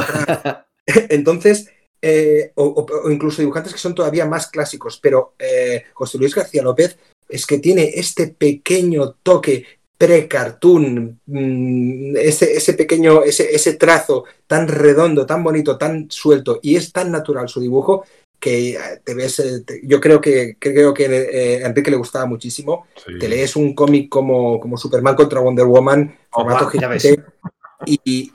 Entonces, eh, o, o, incluso dibujantes que son todavía más clásicos, pero eh, José Luis García López es que tiene este pequeño toque pre-cartoon, mmm, ese, ese, pequeño, ese, ese trazo tan redondo, tan bonito, tan suelto, y es tan natural su dibujo, que te ves, te, yo creo que creo que eh, a Enrique le gustaba muchísimo. Sí. Te lees un cómic como, como Superman contra Wonder Woman, formato oh, gigante, y,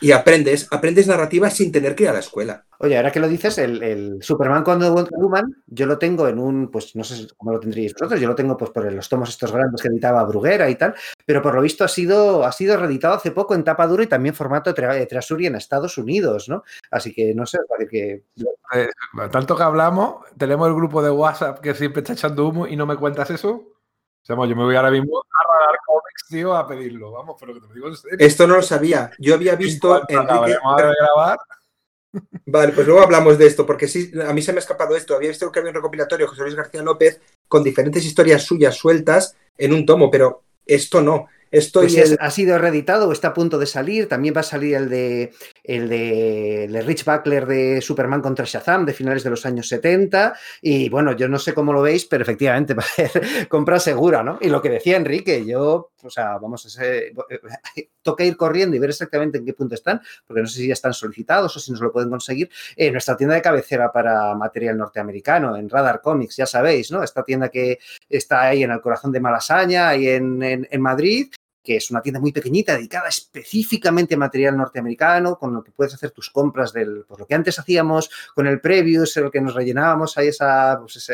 y, aprendes, aprendes narrativa sin tener que ir a la escuela. Oye, ahora que lo dices, el, el, Superman contra Wonder Woman, yo lo tengo en un, pues no sé cómo lo tendríais vosotros, yo lo tengo pues por los tomos estos grandes que editaba Bruguera y tal, pero por lo visto ha sido, ha sido reeditado hace poco en tapa dura y también formato de Trasuri en Estados Unidos, ¿no? Así que no sé, parece que... Eh, tanto que hablamos, tenemos el grupo de WhatsApp que siempre está echando humo y no me cuentas eso. O sea, yo me voy ahora mismo a radar cómics, tío, a pedirlo, vamos, pero que te lo digo en serio. Esto no lo sabía. Yo había visto... Enrique... grabar Vale, pues luego hablamos de esto, porque sí, a mí se me ha escapado esto. Había visto que había un recopilatorio José Luis García López con diferentes historias suyas sueltas en un tomo, pero esto no. Esto pues el... ha sido reeditado o está a punto de salir. También va a salir el de el de, el de Rich Buckler de Superman contra Shazam de finales de los años 70. Y bueno, yo no sé cómo lo veis, pero efectivamente va a ser compra segura, ¿no? Y lo que decía Enrique, yo, o sea, vamos a ser, toca ir corriendo y ver exactamente en qué punto están, porque no sé si ya están solicitados o si nos lo pueden conseguir. Eh, nuestra tienda de cabecera para material norteamericano, en Radar Comics, ya sabéis, ¿no? Esta tienda que está ahí en el corazón de Malasaña, ahí en, en, en Madrid, que es una tienda muy pequeñita dedicada específicamente a material norteamericano, con lo que puedes hacer tus compras del, pues lo que antes hacíamos con el Previous, el que nos rellenábamos ahí esa, pues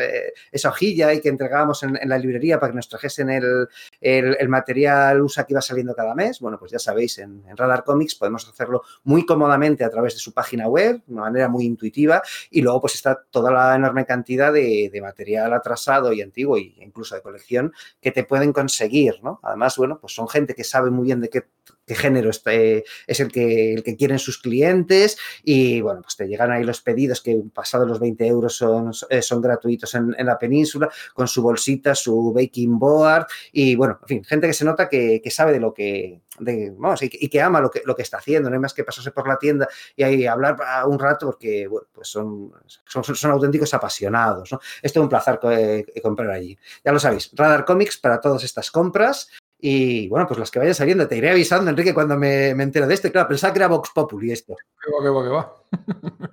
esa hojilla y que entregábamos en, la librería para que nos trajesen el, el, material USA que iba saliendo cada mes. Bueno, pues ya sabéis, en, Radar Comics podemos hacerlo muy cómodamente a través de su página web, de una manera muy intuitiva, y luego pues está toda la enorme cantidad de, de material atrasado y antiguo e incluso de colección que te pueden conseguir, ¿no? Además, bueno, pues son gente que sabe muy bien de qué, género este, es el que, el que quieren sus clientes y bueno, pues te llegan ahí los pedidos que pasado los 20 euros son, eh, son gratuitos en, la península con su bolsita, su baking board y bueno, en fin, gente que se nota que, sabe de lo que, vamos, y, que ama lo que, lo que está haciendo, no hay más que pasarse por la tienda y ahí hablar un rato porque, pues son, son, auténticos apasionados, ¿no? Es un placer eh, comprar allí. Ya lo sabéis, Radar Comics para todas estas compras y bueno, pues las que vayan saliendo, te iré avisando, Enrique, cuando me, me entero de esto. Claro, pensaba que era Vox Populi esto. Qué va, qué va, qué va.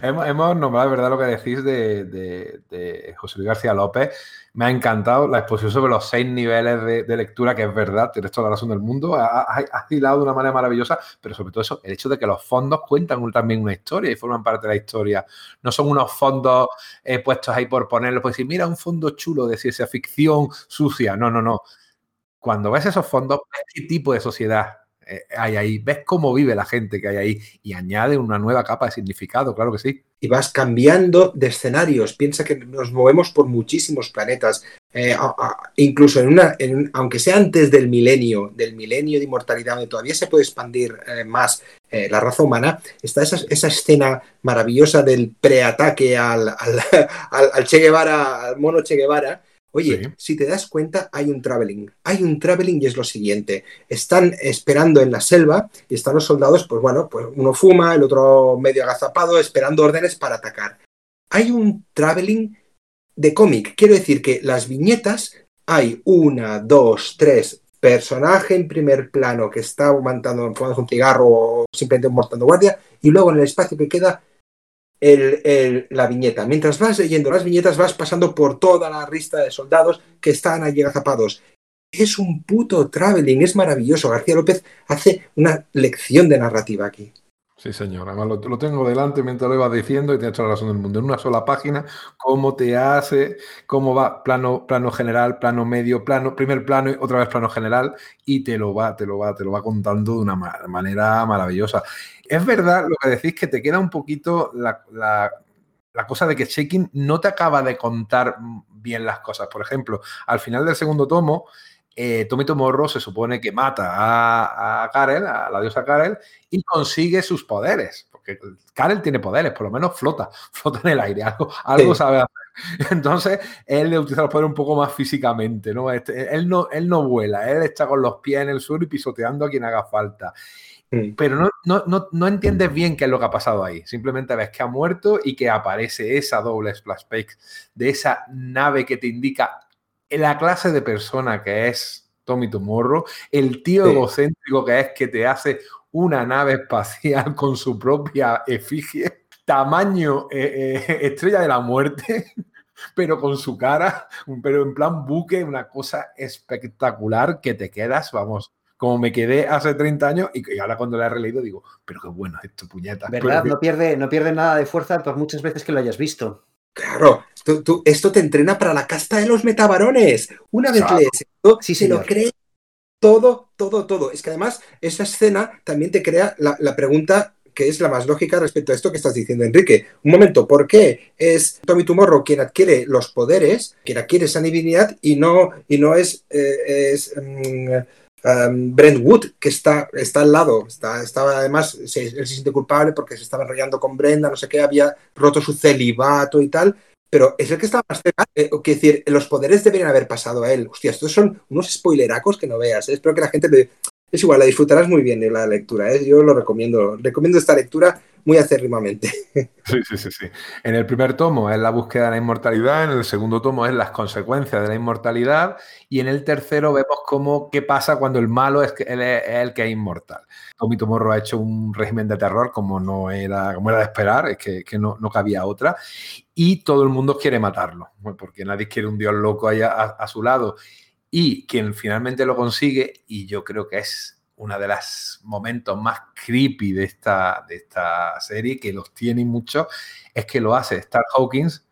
hemos, hemos, nombrado, ¿verdad?, lo que decís de, de, José Luis García López. Me ha encantado la exposición sobre los seis niveles de, lectura, que es verdad, tienes toda la razón del mundo. Ha, ha, hilado de una manera maravillosa, pero sobre todo eso, el hecho de que los fondos cuentan también una historia y forman parte de la historia. No son unos fondos eh, puestos ahí por ponerlos, pues decir, mira, un fondo chulo de ciencia ficción sucia. No, no, no cuando ves esos fondos, ves qué tipo de sociedad eh, hay ahí, ves cómo vive la gente que hay ahí y añade una nueva capa de significado, claro que sí. Y vas cambiando de escenarios. Piensa que nos movemos por muchísimos planetas. Eh, incluso en una, aunque sea antes del milenio, del milenio de inmortalidad, donde todavía se puede expandir eh, más la raza humana, está esa, esa escena maravillosa del preataque al, al, al Che Guevara, al mono Che Guevara, Oye, si te das cuenta, hay un traveling. Hay un traveling y es lo siguiente. Están esperando en la selva y están los soldados, pues bueno, pues uno fuma, el otro medio agazapado, esperando órdenes para atacar. Hay un traveling de cómic. Quiero decir que las viñetas hay una, dos, tres, personaje en primer plano que está aguantando, fumando un cigarro o simplemente mortando guardia, y luego en el espacio que queda el, la viñeta. Mientras vas leyendo las viñetas, vas pasando por toda la lista de soldados que están allí agazapados. Es un puto traveling, es maravilloso. García López hace una lección de narrativa aquí. Sí, señor. Además, lo, tengo delante mientras lo iba diciendo y tiene toda la razón del mundo. En una sola página, cómo te hace, cómo va plano, plano general, plano medio, plano, primer plano y otra vez plano general, y te lo va, te lo va, te lo va contando de una manera maravillosa. Es verdad lo que decís que te queda un poquito la, la cosa de que Checking no te acaba de contar bien las cosas. Por ejemplo, al final del segundo tomo, eh, Tomito Morro se supone que mata a, a Karel, a la diosa Karel, y consigue sus poderes. Porque Karel tiene poderes, por lo menos flota, flota en el aire, algo, algo sabe hacer. Entonces, él le utiliza los poderes un poco más físicamente, ¿no? Este, él ¿no? Él no vuela, él está con los pies en el suelo y pisoteando a quien haga falta. Pero no, no, no, no, entiendes bien qué es lo que ha pasado ahí. Simplemente ves que ha muerto y que aparece esa doble splash page de esa nave que te indica la clase de persona que es Tommy Tomorrow, el tío egocéntrico que es que te hace una nave espacial con su propia efigie, tamaño eh, eh, estrella de la muerte, pero con su cara, pero en plan buque, una cosa espectacular que te quedas, vamos, como me quedé hace 30 años y, ahora cuando la he releído digo, pero qué bueno esto, puñeta. ¿Verdad? No, pierde, no pierde nada de fuerza por muchas veces que lo hayas visto. Claro, esto te entrena para la casta de los metabarones. Una vez lees esto, sí, se lo cree todo, todo, todo. Es que además esa escena también te crea la, pregunta que es la más lógica respecto a esto que estás diciendo, Enrique. Un momento, ¿por qué es Tommy Tumorro quien adquiere los poderes, quien adquiere esa divinidad y no, y no es, eh, es mm, um, Brent que está, está al lado? Está, estaba además, él se siente culpable porque se estaba enrollando con Brenda, no sé qué, había roto su celibato y tal pero es el que está más cerca. Eh, decir, los poderes deberían haber pasado a él. Hostia, estos son unos spoileracos que no veas. ¿eh? Espero que la gente le... Es igual, la disfrutarás muy bien de la lectura. ¿eh? Yo lo recomiendo. Recomiendo esta lectura muy acérrimamente. Sí, sí, sí, sí. En el primer tomo es la búsqueda de la inmortalidad, en el segundo tomo es las consecuencias de la inmortalidad y en el tercero vemos cómo qué pasa cuando el malo es, el que es inmortal. Tommy Tomorro ha hecho un régimen de terror como no era, como era de esperar, es que, no, no, cabía otra y todo el mundo quiere matarlo, porque nadie quiere un dios loco ahí a, su lado. Y quien finalmente lo consigue, y yo creo que es uno de los momentos más creepy de esta, de esta serie, que los tiene mucho, es que lo hace Star Hawkins,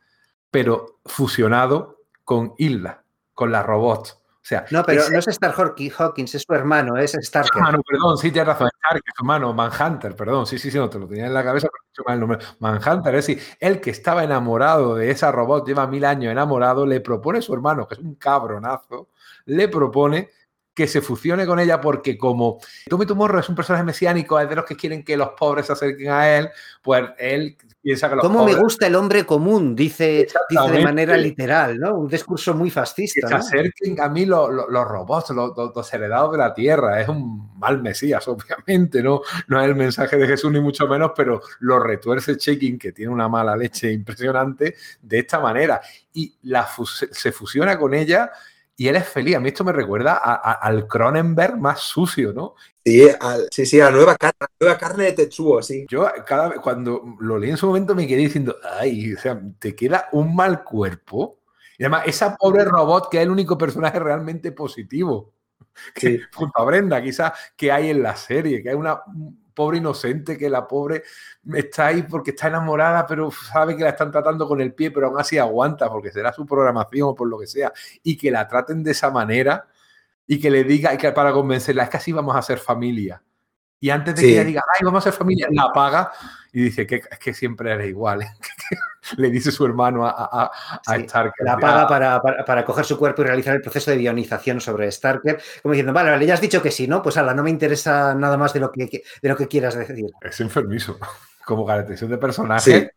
pero fusionado con Hilda, con la robot. O sea, no, pero no es Star Hawkins, es su hermano, es Starker. Hermano, perdón, sí, tienes razón, Starker, su hermano, Manhunter, perdón, sí, sí, sí, no te lo tenía en la cabeza, pero he dicho mal el nombre. Manhunter, es decir, el que estaba enamorado de esa robot, lleva mil años enamorado, le propone a su hermano, que es un cabronazo, le propone que se fusione con ella porque como Tommy Tomorrow es un personaje mesiánico, es de los que quieren que los pobres se acerquen a él, pues él ¿Cómo me gusta el hombre común? Dice, dice, de manera literal, ¿no? Un discurso muy fascista. Que se acerquen a mí los, robots, los, heredados de la Tierra. Es un mal Mesías, obviamente, ¿no? No es el mensaje de Jesús ni mucho menos, pero lo retuerce Checking, que tiene una mala leche impresionante, de esta manera. Y la se fusiona con ella y él es feliz. A mí esto me recuerda al Cronenberg más sucio, ¿no? Sí, sí, sí, a la nueva, carne, nueva carne de Tetsuo, sí. Yo cada vez, cuando lo leí en su momento me quedé diciendo, ay, o sea, te queda un mal cuerpo. Y además, esa pobre robot que es el único personaje realmente positivo, que, junto a Brenda, quizás, que hay en la serie, que hay una pobre inocente, que la pobre está ahí porque está enamorada, pero sabe que la están tratando con el pie, pero aún así aguanta porque será su programación o por lo que sea, y que la traten de esa manera y que le diga, y que para convencerla, es que así vamos a ser familia. Y antes de que ella diga, ay, vamos a ser familia, la apaga y dice que es que siempre era igual. Le dice su hermano a, a, a Starker. La apaga para, para, coger su cuerpo y realizar el proceso de ionización sobre Starker, como diciendo, vale, vale, ya has dicho que sí, ¿no? Pues ala, no me interesa nada más de lo que, de lo que quieras decir. Es enfermizo. Como caracterización de personaje.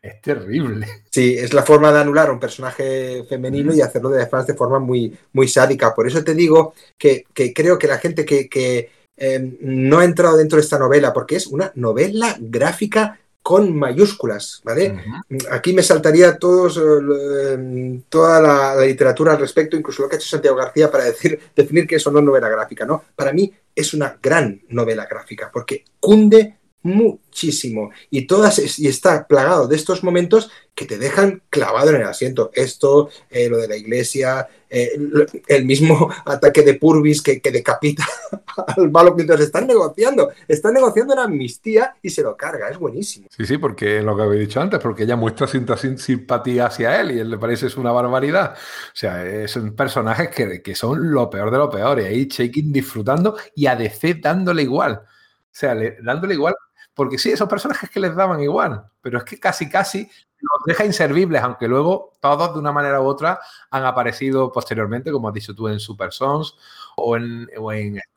Es terrible. Sí, es la forma de anular a un personaje femenino y hacerlo de, de forma muy, muy sádica. Por eso te digo que, que creo que la gente que, que Em, no ha entrado dentro de esta novela porque es una novela gráfica con mayúsculas, ¿vale? Aquí me saltaría todos, em, toda la, literatura al respecto, incluso lo que ha hecho Santiago García para decir, definir que eso no es novela gráfica, ¿no? Para mí es una gran novela gráfica porque cunde muchísimo y todas y está plagado de estos momentos que te dejan clavado en el asiento. Esto, eh, lo de la iglesia, eh, el mismo ataque de Purvis que, decapita al malo mientras están negociando. Están negociando una amnistía y se lo carga. Es buenísimo. Sí, sí, porque lo que había dicho antes, porque ella muestra simpatía hacia él y él le parece es una barbaridad. O sea, son personajes que, que son lo peor de lo peor. Y ahí Shaking disfrutando y a DC dándole igual. O sea, dándole igual porque sí, esos personajes que les daban igual, pero es que casi, casi los deja inservibles, aunque luego todos de una manera u otra han aparecido posteriormente, como has dicho tú, en Super Sons o en,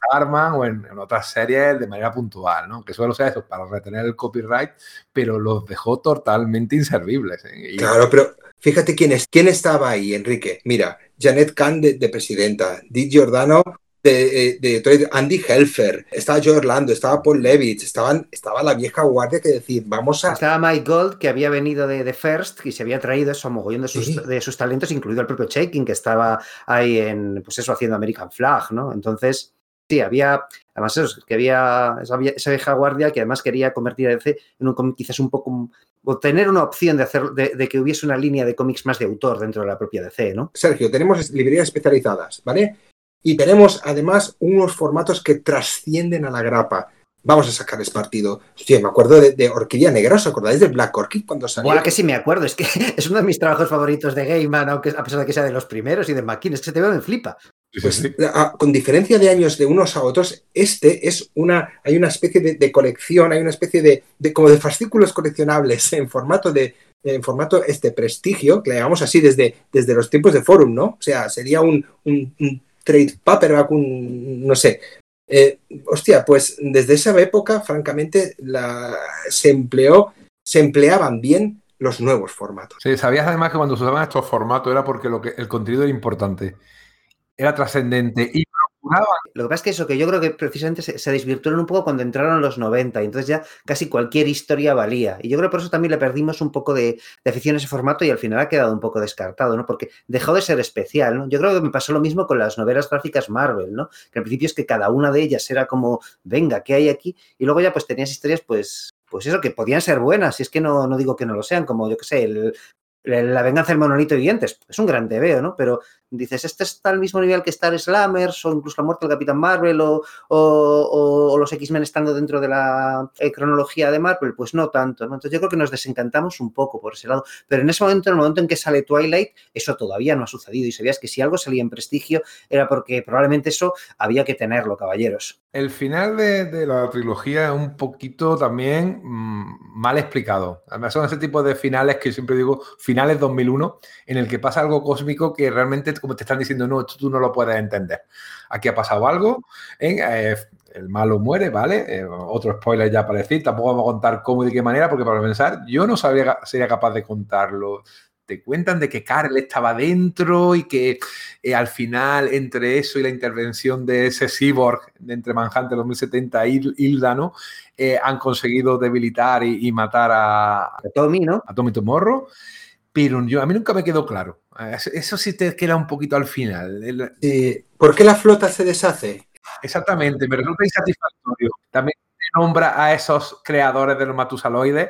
Starman o en, otras series de manera puntual, ¿no? Que suelo ser eso, para retener el copyright, pero los dejó totalmente inservibles. ¿eh? Claro, pero fíjate quién, es, quién estaba ahí, Enrique. Mira, Janet Kahn de, de presidenta, Di Giordano de, de, Andy Helfer, estaba Joe Orlando, estaba Paul Levitz, estaban, estaba la vieja guardia que decir, vamos a... Estaba Mike Gold, que había venido de, First y se había traído eso mogollón de sus, de sus talentos, incluido el propio Shaking, que estaba ahí en, pues eso, haciendo American Flag, ¿no? Entonces, sí, había, además eso, que había esa, vieja guardia que además quería convertir a DC en un cómic quizás un poco o tener una opción de hacer de, que hubiese una línea de cómics más de autor dentro de la propia DC, ¿no? Sergio, tenemos librerías especializadas, ¿vale? Y tenemos además unos formatos que trascienden a la grapa. Vamos a sacarles partido. Hostia, me acuerdo de, Orquídea Negra, ¿os acordáis de Black Orchid cuando salió? Bueno, que sí me acuerdo, es que es uno de mis trabajos favoritos de Gaiman, aunque a pesar de que sea de los primeros y de McKean, es que se te ve me flipa. Pues, con diferencia de años de unos a otros, este es una, hay una especie de, colección, hay una especie de, como de fascículos coleccionables en formato de, en formato este prestigio, que le llamamos así desde, desde los tiempos de Forum, ¿no? O sea, sería un trade paperback, un, no sé. Eh, hostia, pues desde esa época, francamente, la, se empleó, se empleaban bien los nuevos formatos. Sí, sabías además que cuando se usaban estos formatos era porque lo que, el contenido era importante, era trascendente y lo que pasa es que eso, que yo creo que precisamente se, se, desvirtuaron un poco cuando entraron los 90 y entonces ya casi cualquier historia valía. Y yo creo que por eso también le perdimos un poco de, afición a ese formato y al final ha quedado un poco descartado, ¿no? Porque dejó de ser especial, ¿no? Yo creo que me pasó lo mismo con las novelas gráficas Marvel, ¿no? Que al principio es que cada una de ellas era como, venga, ¿qué hay aquí? Y luego ya pues tenías historias pues pues eso, que podían ser buenas, y es que no, no digo que no lo sean, como yo que sé, el, la venganza del monolito vivientes es un gran veo ¿no? Pero dices, este está al mismo nivel que Star Slammers o incluso la muerte del Capitán Marvel o, o, los X-Men estando dentro de la eh, cronología de Marvel, pues no tanto, ¿no? Entonces yo creo que nos desencantamos un poco por ese lado, pero en ese momento, en el momento en que sale Twilight, eso todavía no ha sucedido y sabías que si algo salía en prestigio era porque probablemente eso había que tenerlo, caballeros. El final de, de la trilogía es un poquito también mmm, mal explicado. Además son ese tipo de finales que siempre digo, finales 2001, en el que pasa algo cósmico que realmente como te están diciendo, no, esto tú no lo puedes entender. Aquí ha pasado algo, ¿eh? Eh, el malo muere, ¿vale? Eh, otro spoiler ya para decir, tampoco vamos a contar cómo y de qué manera, porque para pensar, yo no sabría, sería capaz de contarlo. Te cuentan de que Carl estaba dentro y que eh, al final, entre eso y la intervención de ese cyborg de entre Manhunt 2070 y Hilda, ¿no? Eh, han conseguido debilitar y, y matar a, A Tommy, ¿no? a Tommy Tomorrow. Pero yo, a mí nunca me quedó claro. Eso, sí te queda un poquito al final. El- Sí. ¿Por qué la flota se deshace? Exactamente, me resulta insatisfactorio. También nombra a esos creadores de los matusaloides,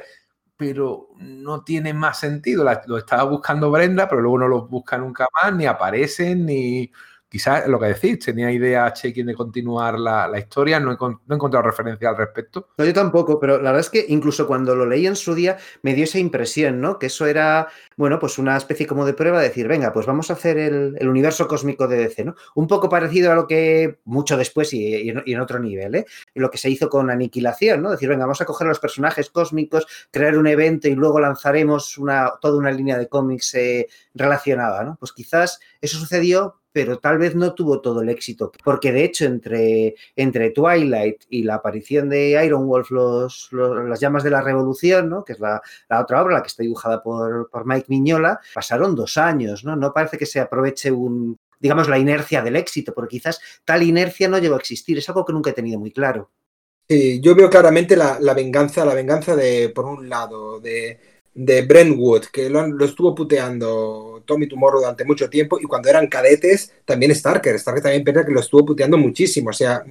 pero no tiene más sentido. La- lo estaba buscando Brenda, pero luego no los busca nunca más, ni aparecen, ni quizás lo que decís, tenía idea Chekin de continuar la, la historia, no he, no encontrado referencia al respecto. No, yo tampoco, pero la verdad es que incluso cuando lo leí en su día me dio esa impresión, ¿no? Que eso era, bueno, pues una especie como de prueba de decir, venga, pues vamos a hacer el, el universo cósmico de DC, ¿no? Un poco parecido a lo que mucho después y, y en, y en otro nivel, ¿eh? Lo que se hizo con Aniquilación, ¿no? Decir, venga, vamos a coger a los personajes cósmicos, crear un evento y luego lanzaremos una, toda una línea de cómics eh, relacionada, ¿no? Pues quizás eso sucedió, pero tal vez no tuvo todo el éxito, porque de hecho entre, entre Twilight y la aparición de Iron Wolf, los, los- las llamas de la revolución, ¿no? que es la, la otra obra, la que está dibujada por, por Mike Miñola, pasaron dos años, ¿no? No parece que se aproveche un, digamos, la inercia del éxito, porque quizás tal inercia no llegó a existir, es algo que nunca he tenido muy claro. Sí, yo veo claramente la, la venganza, la venganza de, por un lado, de, de Brentwood, que lo estuvo puteando Tommy Tomorrow durante mucho tiempo, y cuando eran cadetes, también Starker. Starker también piensa que lo estuvo puteando muchísimo. O sea,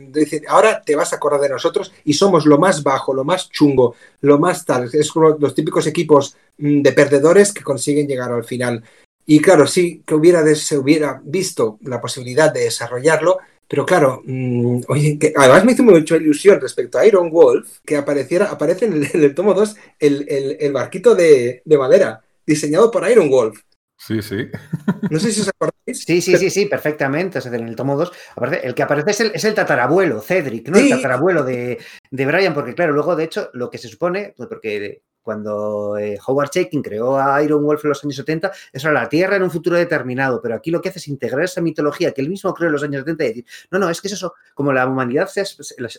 ahora te vas a acordar de nosotros y somos lo más bajo, lo más chungo, lo más tal. Es como los típicos equipos mm, de perdedores que consiguen llegar al final. Y claro, sí que hubiera se hubiera visto la posibilidad de desarrollarlo, pero claro, mmm, oye, que además me hizo mucha ilusión respecto a Iron Wolf que apareciera, aparece en el, en el tomo 2 el, el, el barquito de, de, madera, diseñado por Iron Wolf. Sí, sí. No sé si os acordáis. Sí, sí, sí, sí, perfectamente. O sea, en el tomo 2, aparte, el que aparece es el, es el tatarabuelo, Cedric, ¿no? Sí. El tatarabuelo de, de Brian, porque claro, luego de hecho, lo que se supone, pues porque cuando eh, Howard Chaykin creó a Iron Wolf en los años 70, eso era la Tierra en un futuro determinado, pero aquí lo que hace es integrar esa mitología que él mismo creó en los años 70 y decir, no, no, es que es eso, como la humanidad, se,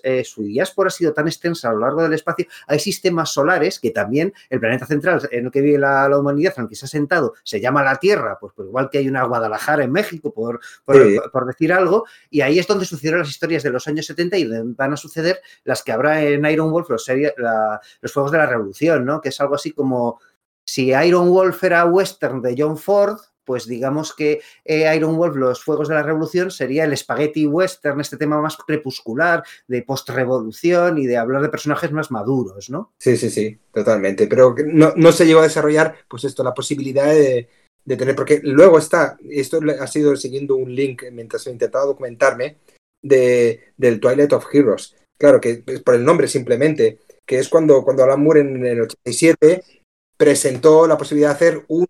eh, su diáspora ha sido tan extensa a lo largo del espacio, hay sistemas solares que también el planeta central en el que vive la, la humanidad, en el que se ha sentado, se llama la Tierra, pues, pues igual que hay una Guadalajara en México, por, por, sí. por, decir algo, y ahí es donde sucedieron las historias de los años 70 y donde van a suceder las que habrá en Iron Wolf, los, serie, la, los Fuegos de la Revolución, ¿no? Que es algo así como si Iron Wolf era western de John Ford, pues digamos que eh, Iron Wolf, los Fuegos de la Revolución, sería el spaghetti western, este tema más crepuscular, de post-revolución y de hablar de personajes más maduros, ¿no? Sí, sí, sí, totalmente. Pero no, se llegó a desarrollar, pues esto, la posibilidad de, tener, porque luego está, esto ha sido siguiendo un link mientras he intentado documentarme, de, del Twilight of Heroes. Claro, que por el nombre simplemente, que es cuando, cuando Alan Moore en el 87 presentó la posibilidad de hacer un,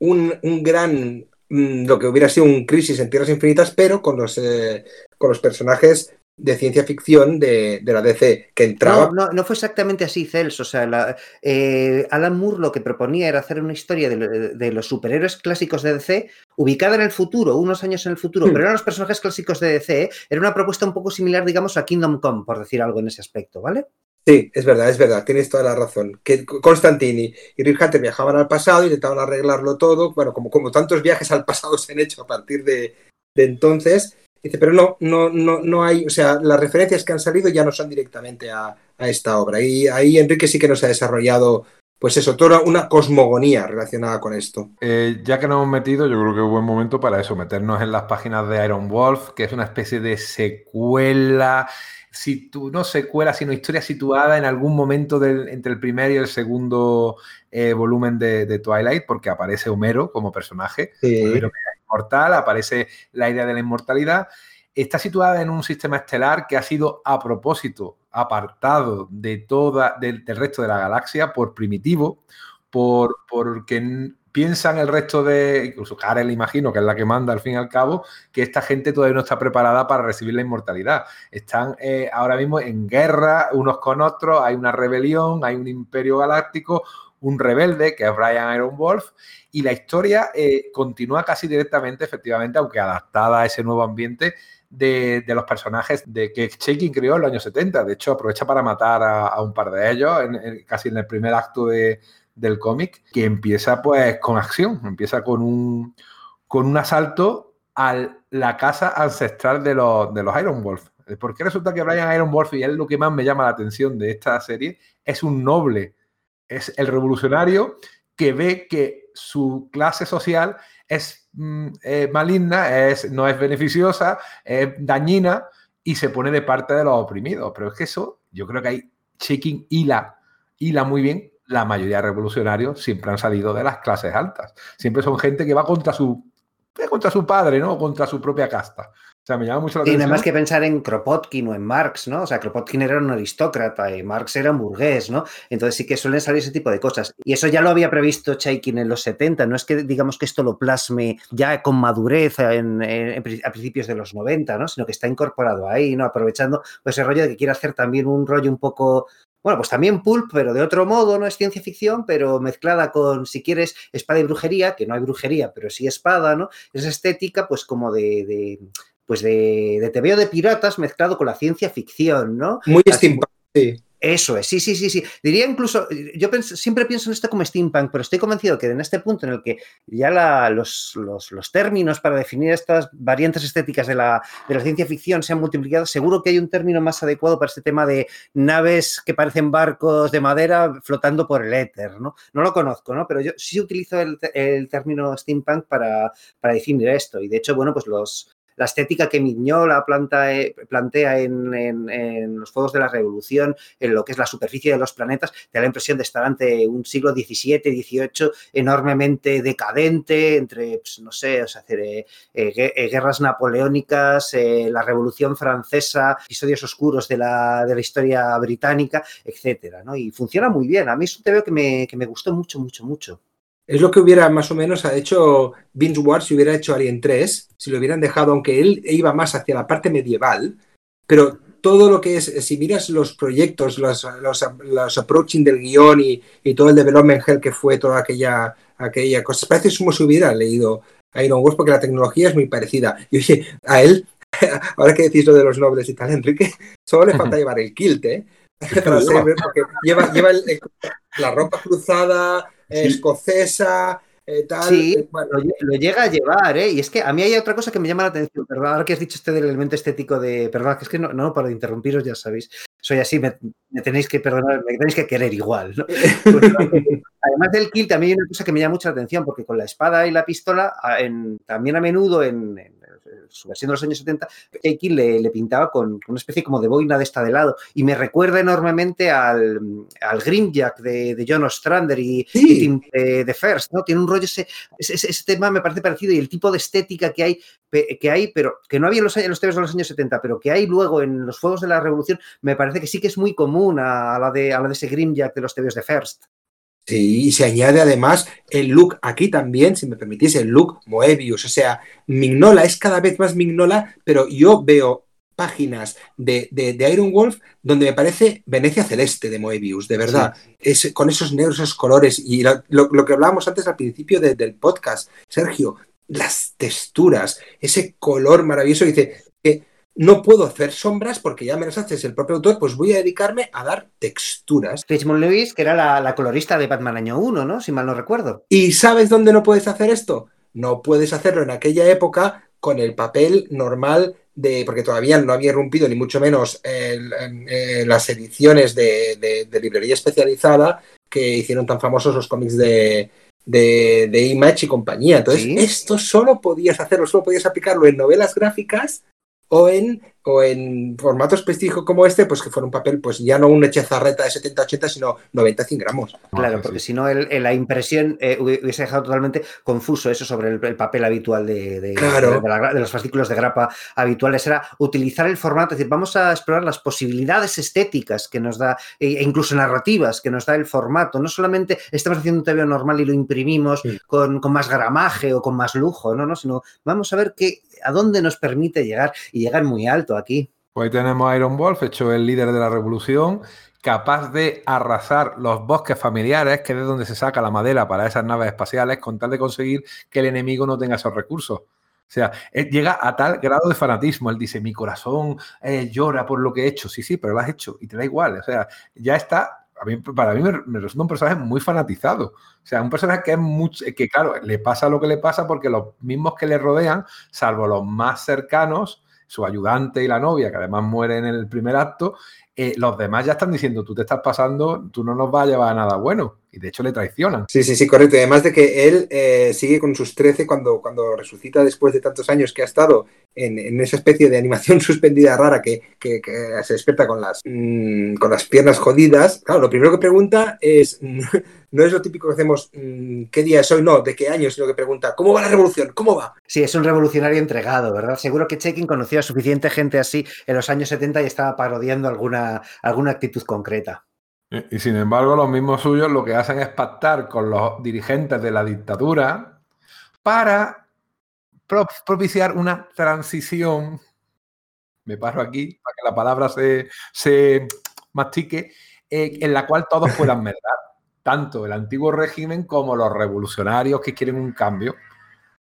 un, un gran, mm, lo que hubiera sido un crisis en Tierras Infinitas, pero con los, eh, con los personajes de ciencia ficción de, de, la DC, que entraba... No, no, no fue exactamente así, Cels. O sea, la, eh, Alan Moore lo que proponía era hacer una historia de, de, los superhéroes clásicos de DC ubicada en el futuro, unos años en el futuro, mm. pero eran los personajes clásicos de DC. ¿eh? Era una propuesta un poco similar, digamos, a Kingdom Come, por decir algo en ese aspecto, ¿vale? Sí, es verdad, es verdad, tienes toda la razón. Que Constantini y Rick Hunter viajaban al pasado, intentaban arreglarlo todo, bueno, como, como tantos viajes al pasado se han hecho a partir de, entonces, dice, pero no, no, no, no hay, o sea, las referencias que han salido ya no son directamente a, a esta obra. Y ahí Enrique sí que nos ha desarrollado, pues eso, toda una cosmogonía relacionada con esto. Eh, ya que nos hemos metido, yo creo que es buen momento para eso, meternos en las páginas de Iron Wolf, que es una especie de secuela si tú no secuela, sino historia situada en algún momento del, entre el primer y el segundo eh, volumen de, de, Twilight, porque aparece Homero como personaje. Sí. Homero mortal, aparece la idea de la inmortalidad. Está situada en un sistema estelar que ha sido a propósito apartado de toda, del, resto de la galaxia por primitivo, por, porque piensan el resto de, incluso Karel imagino que es la que manda al fin y al cabo, que esta gente todavía no está preparada para recibir la inmortalidad. Están eh, ahora mismo en guerra unos con otros, hay una rebelión, hay un imperio galáctico, un rebelde que es Brian Iron Wolf y la historia eh, continúa casi directamente, efectivamente, aunque adaptada a ese nuevo ambiente de, los personajes de que Shaking creó en los años 70. De hecho, aprovecha para matar a, un par de ellos, casi en el primer acto de, del cómic, que empieza pues con acción, empieza con un, con un asalto a la casa ancestral de los, de los Iron Wolf. Porque resulta que Brian Iron Wolf, y es lo que más me llama la atención de esta serie, es un noble, es el revolucionario que ve que su clase social es mm, eh, maligna, es, no es beneficiosa, es dañina y se pone de parte de los oprimidos. Pero es que eso, yo creo que hay Shaking hila, hila muy bien la mayoría de revolucionarios siempre han salido de las clases altas. Siempre son gente que va contra su, contra su padre, ¿no? Contra su propia casta. O sea, me llama mucho la atención. Y nada más que pensar en Kropotkin o en Marx, ¿no? O sea, Kropotkin era un aristócrata y Marx era un burgués, ¿no? Entonces sí que suelen salir ese tipo de cosas. Y eso ya lo había previsto Chaikin en los 70. No es que digamos que esto lo plasme ya con madurez en, a principios de los 90, ¿no? Sino que está incorporado ahí, ¿no? Aprovechando pues, ese rollo de que quiere hacer también un rollo un poco bueno, pues también pulp, pero de otro modo, no es ciencia ficción, pero mezclada con, si quieres, espada y brujería, que no hay brujería, pero sí espada, ¿no? Es estética, pues como de, de pues de, de veo de piratas mezclado con la ciencia ficción, ¿no? Muy steampunk, sí. Eso es, sí, sí, sí, sí. Diría incluso, yo siempre pienso en esto como steampunk, pero estoy convencido que en este punto en el que ya los, los, términos para definir estas variantes estéticas de la, ciencia ficción se han multiplicado, seguro que hay un término más adecuado para este tema de naves que parecen barcos de madera flotando por el éter, ¿no? No lo conozco, ¿no? Pero yo sí utilizo el, el término steampunk para definir esto. Y de hecho, bueno, pues los, la estética que Mignola eh, plantea en, los Fuegos de la Revolución, en lo que es la superficie de los planetas, te da la impresión de estar ante un siglo XVII, XVIII enormemente decadente, entre, pues, no sé, o sea, eh, eh, guerras napoleónicas, la Revolución Francesa, episodios oscuros de la, de la historia británica, etcétera, ¿no? Y funciona muy bien. A mí es un que que me gustó mucho, mucho, mucho. Es lo que hubiera más o menos hecho Vince Ward si hubiera hecho Alien 3, si lo hubieran dejado, aunque él iba más hacia la parte medieval, pero todo lo que es, si miras los proyectos, los, los, approaching del guion y, todo el development hell que fue toda aquella, aquella cosa, parece como si hubiera leído Iron Wars porque la tecnología es muy parecida. Y oye, a él, ahora que decís lo de los nobles y tal, Enrique, solo le falta llevar el kilt, ¿eh? porque lleva, lleva la ropa cruzada, escocesa, eh, tal. Sí, eh, lo, llega a llevar, ¿eh? Y es que a mí hay otra cosa que me llama la atención, perdón, ahora que has dicho este del elemento estético de, perdón, que es que no, no para interrumpiros, ya sabéis, soy así, me, tenéis que perdonar, me tenéis que querer igual, ¿no? Pues, además del kill, también hay una cosa que me llama mucha atención, porque con la espada y la pistola, también a menudo en su versión de los años 70, X le, le, pintaba con una especie como de boina de esta de lado. Y me recuerda enormemente al, al Grimjack de, de John Ostrander y, de, First, ¿no? Tiene un rollo, ese, ese, tema me parece parecido y el tipo de estética que hay, que hay pero que no había en los, en los de los años 70, pero que hay luego en los Fuegos de la Revolución, me parece que sí que es muy común a, la, de, a la de ese Grimjack de los TVs de First. Sí, y se añade además el look aquí también, si me permitís, el look Moebius. O sea, Mignola es cada vez más Mignola, pero yo veo páginas de, de, Iron Wolf donde me parece Venecia Celeste de Moebius, de verdad. Es, con esos negros, esos colores. Y lo, que hablábamos antes al principio del podcast, Sergio, las texturas, ese color maravilloso. Dice que no puedo hacer sombras porque ya me las haces el propio autor, pues voy a dedicarme a dar texturas. Richmond Lewis, que era la, colorista de Batman año 1, ¿no? Si mal no recuerdo. ¿Y sabes dónde no puedes hacer esto? No puedes hacerlo en aquella época con el papel normal de, porque todavía no había irrumpido ni mucho menos las ediciones de, librería especializada que hicieron tan famosos los cómics de, de, Image y compañía. Entonces, esto solo podías hacerlo, solo podías aplicarlo en novelas gráficas o en o en formatos prestigio como este, pues que fuera un papel, pues ya no un echezarreta de 70-80, sino 90-100 gramos. Claro, porque si no, la impresión eh, hubiese dejado totalmente confuso eso sobre el, papel habitual de, de, los fascículos de grapa habituales. Era utilizar el formato, es decir, vamos a explorar las posibilidades estéticas que nos da, e, e incluso narrativas que nos da el formato. No solamente estamos haciendo un TV normal y lo imprimimos con, con, más gramaje o con más lujo, no, no, sino vamos a ver qué, a dónde nos permite llegar y llegar muy alto aquí. Pues tenemos a Iron Wolf, hecho el líder de la revolución, capaz de arrasar los bosques familiares, que es de donde se saca la madera para esas naves espaciales, con tal de conseguir que el enemigo no tenga esos recursos. O sea, llega a tal grado de fanatismo. Él dice, mi corazón eh, llora por lo que he hecho. Sí, sí, pero lo has hecho y te da igual. O sea, ya está. para mí me, resulta un personaje muy fanatizado. O sea, un personaje que es mucho, que claro, le pasa lo que le pasa porque los mismos que le rodean, salvo los más cercanos, su ayudante y la novia, que además muere en el primer acto, eh, los demás ya están diciendo, tú te estás pasando, tú no nos vas a llevar a nada bueno. Y de hecho le traicionan. Sí, sí, sí, correcto. Y además de que él eh, sigue con sus 13 cuando, cuando resucita después de tantos años que ha estado en, esa especie de animación suspendida rara que, se despierta con las, mm, con las piernas jodidas. Claro, lo primero que pregunta es, no es lo típico que hacemos, mm, ¿qué día es hoy? No, ¿de qué año? Sino que pregunta, ¿cómo va la revolución? ¿Cómo va? Sí, es un revolucionario entregado, ¿verdad? Seguro que Chekin conocía a suficiente gente así en los años 70 y estaba parodiando alguna, alguna actitud concreta. Y, sin embargo, los mismos suyos lo que hacen es pactar con los dirigentes de la dictadura para propiciar una transición. Me paro aquí para que la palabra se, se mastique, en la cual todos puedan medrar, tanto el antiguo régimen como los revolucionarios que quieren un cambio.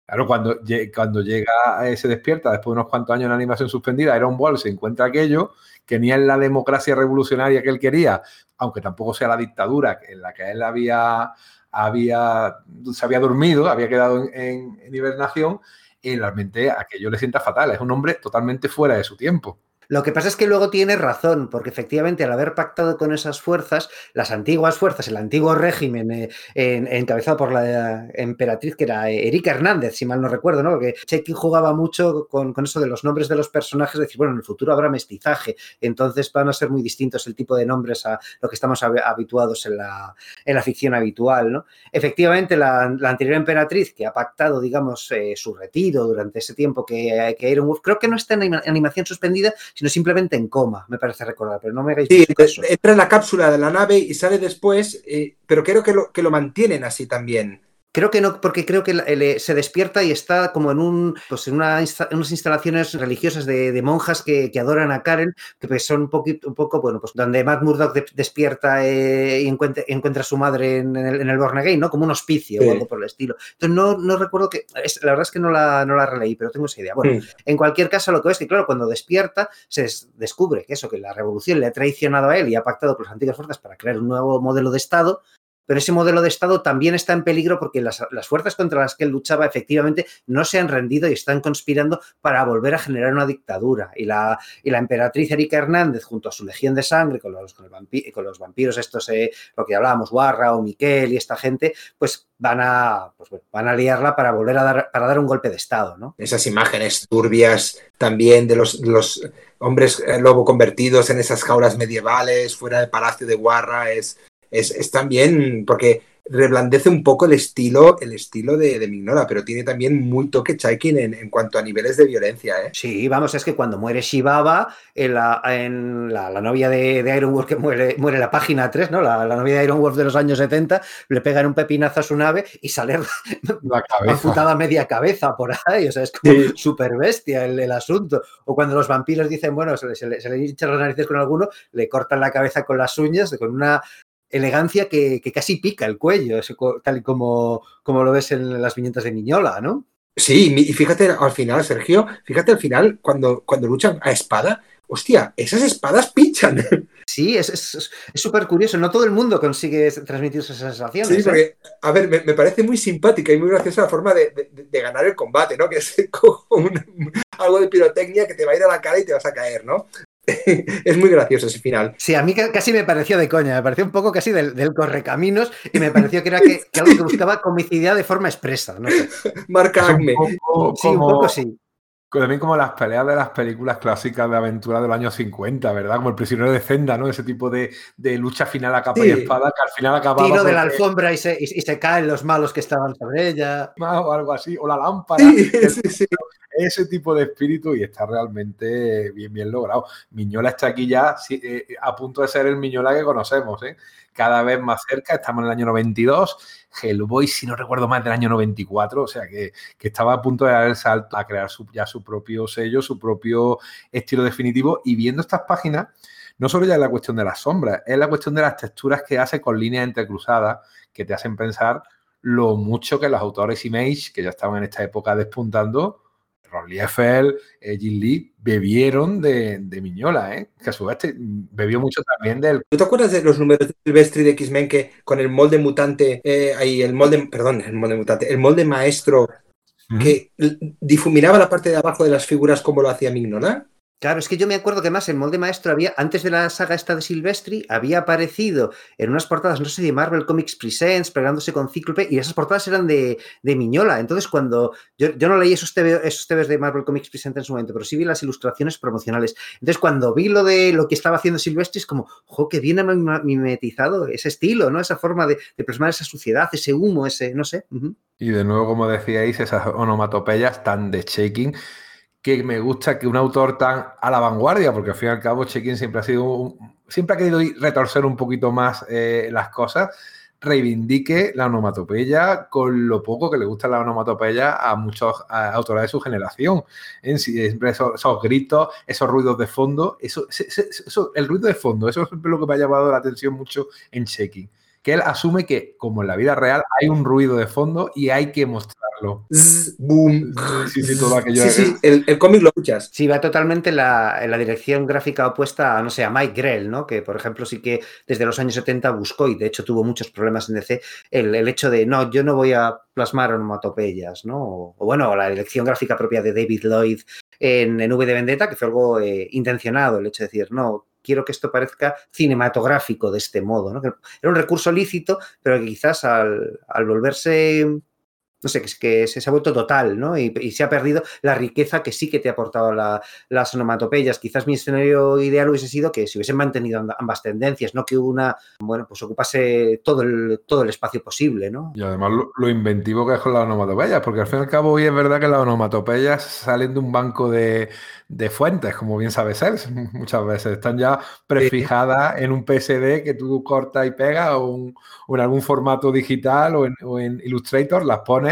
Claro, cuando, cuando llega, eh, se despierta después de unos cuantos años en animación suspendida, Iron Ball se encuentra aquello que ni es la democracia revolucionaria que él quería, aunque tampoco sea la dictadura en la que él había, había se había dormido, había quedado en, en hibernación, y realmente aquello le sienta fatal. Es un hombre totalmente fuera de su tiempo. Lo que pasa es que luego tiene razón, porque efectivamente al haber pactado con esas fuerzas, las antiguas fuerzas, el antiguo régimen eh, encabezado por la emperatriz que era Erika Hernández, si mal no recuerdo, ¿no? Porque Chekin jugaba mucho con, eso de los nombres de los personajes, decir, bueno, en el futuro habrá mestizaje, entonces van a ser muy distintos el tipo de nombres a lo que estamos habituados en la, en la ficción habitual, ¿no? Efectivamente, la, anterior emperatriz que ha pactado, digamos, eh, su retiro durante ese tiempo que, que Iron Wolf, creo que no está en animación suspendida, sino simplemente en coma, me parece recordar, pero no me hagáis sí, entra en la cápsula de la nave y sale después, eh, pero creo que lo, que lo mantienen así también. Creo que no, porque creo que se despierta y está como en un, pues en una, unas instalaciones religiosas de, monjas que, adoran a Karen, que pues son un poquito, un poco, bueno, pues donde Matt Murdock despierta eh, y encuentra, encuentra, a su madre en el, en el Born Again, ¿no? Como un hospicio o algo por el estilo. Entonces no, no recuerdo que, la verdad es que no la, no la releí, pero tengo esa idea. Bueno, en cualquier caso lo que es que, claro, cuando despierta se descubre que eso, que la revolución le ha traicionado a él y ha pactado con las antiguas fuerzas para crear un nuevo modelo de Estado, pero ese modelo de Estado también está en peligro porque las, fuerzas contra las que él luchaba efectivamente no se han rendido y están conspirando para volver a generar una dictadura. Y la, y la emperatriz Erika Hernández, junto a su legión de sangre, con los, con, los vampiros, estos, eh, lo que hablábamos, Warra o Miquel y esta gente, pues van a, pues van a liarla para volver a dar, para dar un golpe de Estado. ¿no? Esas imágenes turbias también de los, los hombres eh, lobo convertidos en esas jaulas medievales fuera del Palacio de Warra es es, también, porque reblandece un poco el estilo, el estilo de, de Mignora, pero tiene también muy toque Chaikin en, cuanto a niveles de violencia. ¿eh? Sí, vamos, es que cuando muere Shibaba, en la, en la, novia de, de, Iron Wolf que muere, muere la página 3, ¿no? La, novia de Iron Wolf de los años 70, le pegan un pepinazo a su nave y sale la media cabeza por ahí, o sea, es como súper bestia el, asunto. O cuando los vampiros dicen, bueno, se, se, le, se le hinchan las narices con alguno, le cortan la cabeza con las uñas, con una elegancia que, casi pica el cuello, tal y como, como lo ves en las viñetas de Miñola, ¿no? Sí, y fíjate al final, Sergio, fíjate al final, cuando, cuando luchan a espada, hostia, esas espadas pinchan. Sí, es súper curioso. No todo el mundo consigue transmitir esas sensaciones. Sí, porque, ¿eh? a ver, me, parece muy simpática y muy graciosa la forma de, ganar el combate, ¿no? Que es como algo de pirotecnia que te va a ir a la cara y te vas a caer, ¿no? es muy gracioso ese final. Sí, a mí casi me pareció de coña, me pareció un poco casi del, correcaminos y me pareció que era que, algo que buscaba comicidad de forma expresa. No Marca Sí, un poco sí. También como las peleas de las películas clásicas de aventura de los años 50, ¿verdad? Como el prisionero de Zenda, ¿no? Ese tipo de, de lucha final a capa y espada que al final acababa. Tiro de la alfombra y se, y, y se caen los malos que estaban sobre ella. o algo así, o la lámpara. Sí, sí, sí. ese tipo de espíritu y está realmente bien, bien logrado. Miñola está aquí ya eh, a punto de ser el Miñola que conocemos, ¿eh? cada vez más cerca, estamos en el año 92, Hellboy, si no recuerdo más, del año 94, o sea que, que estaba a punto de dar el salto a crear su, ya su propio sello, su propio estilo definitivo y viendo estas páginas, no solo ya es la cuestión de las sombras, es la cuestión de las texturas que hace con líneas entrecruzadas que te hacen pensar lo mucho que los autores Image, que ya estaban en esta época despuntando, Ron Liefeld, eh, Jim Lee, bebieron de, de Miñola, ¿eh? que a su vez te- bebió mucho también del... ¿Tú te acuerdas de los números de Silvestri de X-Men que con el molde mutante, eh, ahí el molde, perdón, el molde mutante, el molde maestro que difuminaba la parte de abajo de las figuras como lo hacía Mignola? Claro, es que yo me acuerdo que más el molde maestro había, antes de la saga esta de Silvestri, había aparecido en unas portadas, no sé, de Marvel Comics Presents, pegándose con Cíclope, y esas portadas eran de, de Miñola. Entonces, cuando yo, yo no leí esos TV, esos TVs de Marvel Comics Presents en su momento, pero sí vi las ilustraciones promocionales. Entonces, cuando vi lo de lo que estaba haciendo Silvestri, es como, jo, que bien mimetizado ese estilo, ¿no? Esa forma de, de plasmar esa suciedad, ese humo, ese, no sé. Y de nuevo, como decíais, esas onomatopeyas tan de Shaking, que me gusta que un autor tan a la vanguardia, porque al fin y al cabo Shaking siempre ha sido, siempre ha querido retorcer un poquito más eh, las cosas, reivindique la onomatopeya con lo poco que le gusta la onomatopeya a muchos autores de su generación. En sí, siempre esos, esos gritos, esos ruidos de fondo, eso, el ruido de fondo, eso es lo que me ha llamado la atención mucho en Shaking. Que él asume que, como en la vida real, hay un ruido de fondo y hay que mostrarlo. Zzz, boom. Sí, sí, todo aquello. Sí, sí, el, el cómic lo escuchas. Sí, va totalmente en la, en la dirección gráfica opuesta a, no sé, a Mike Grell, ¿no? Que, por ejemplo, sí que desde los años 70 buscó y de hecho tuvo muchos problemas en DC, el, el hecho de, no, yo no voy a plasmar onomatopeyas, ¿no? O, o bueno, la dirección gráfica propia de David Lloyd en, en V de Vendetta, que fue algo eh, intencionado, el hecho de decir, no, quiero que esto parezca cinematográfico de este modo, ¿no? Era un recurso lícito, pero que quizás al, al volverse no sé, que, es- que se, se ha vuelto total, ¿no? Y, y se ha perdido la riqueza que sí que te ha aportado la- las onomatopeyas. Quizás mi escenario ideal hubiese sido que se hubiesen mantenido amb- ambas tendencias, no que una, bueno, pues ocupase todo el, todo el espacio posible, ¿no? Y además lo, lo inventivo que es con las onomatopeyas, porque al fin y al cabo hoy es verdad que las onomatopeyas salen de un banco de, de fuentes, como bien sabe ser, muchas veces están ya prefijadas en un PSD que tú cortas y pegas o, un- o en algún formato digital o en, o en Illustrator, las pones.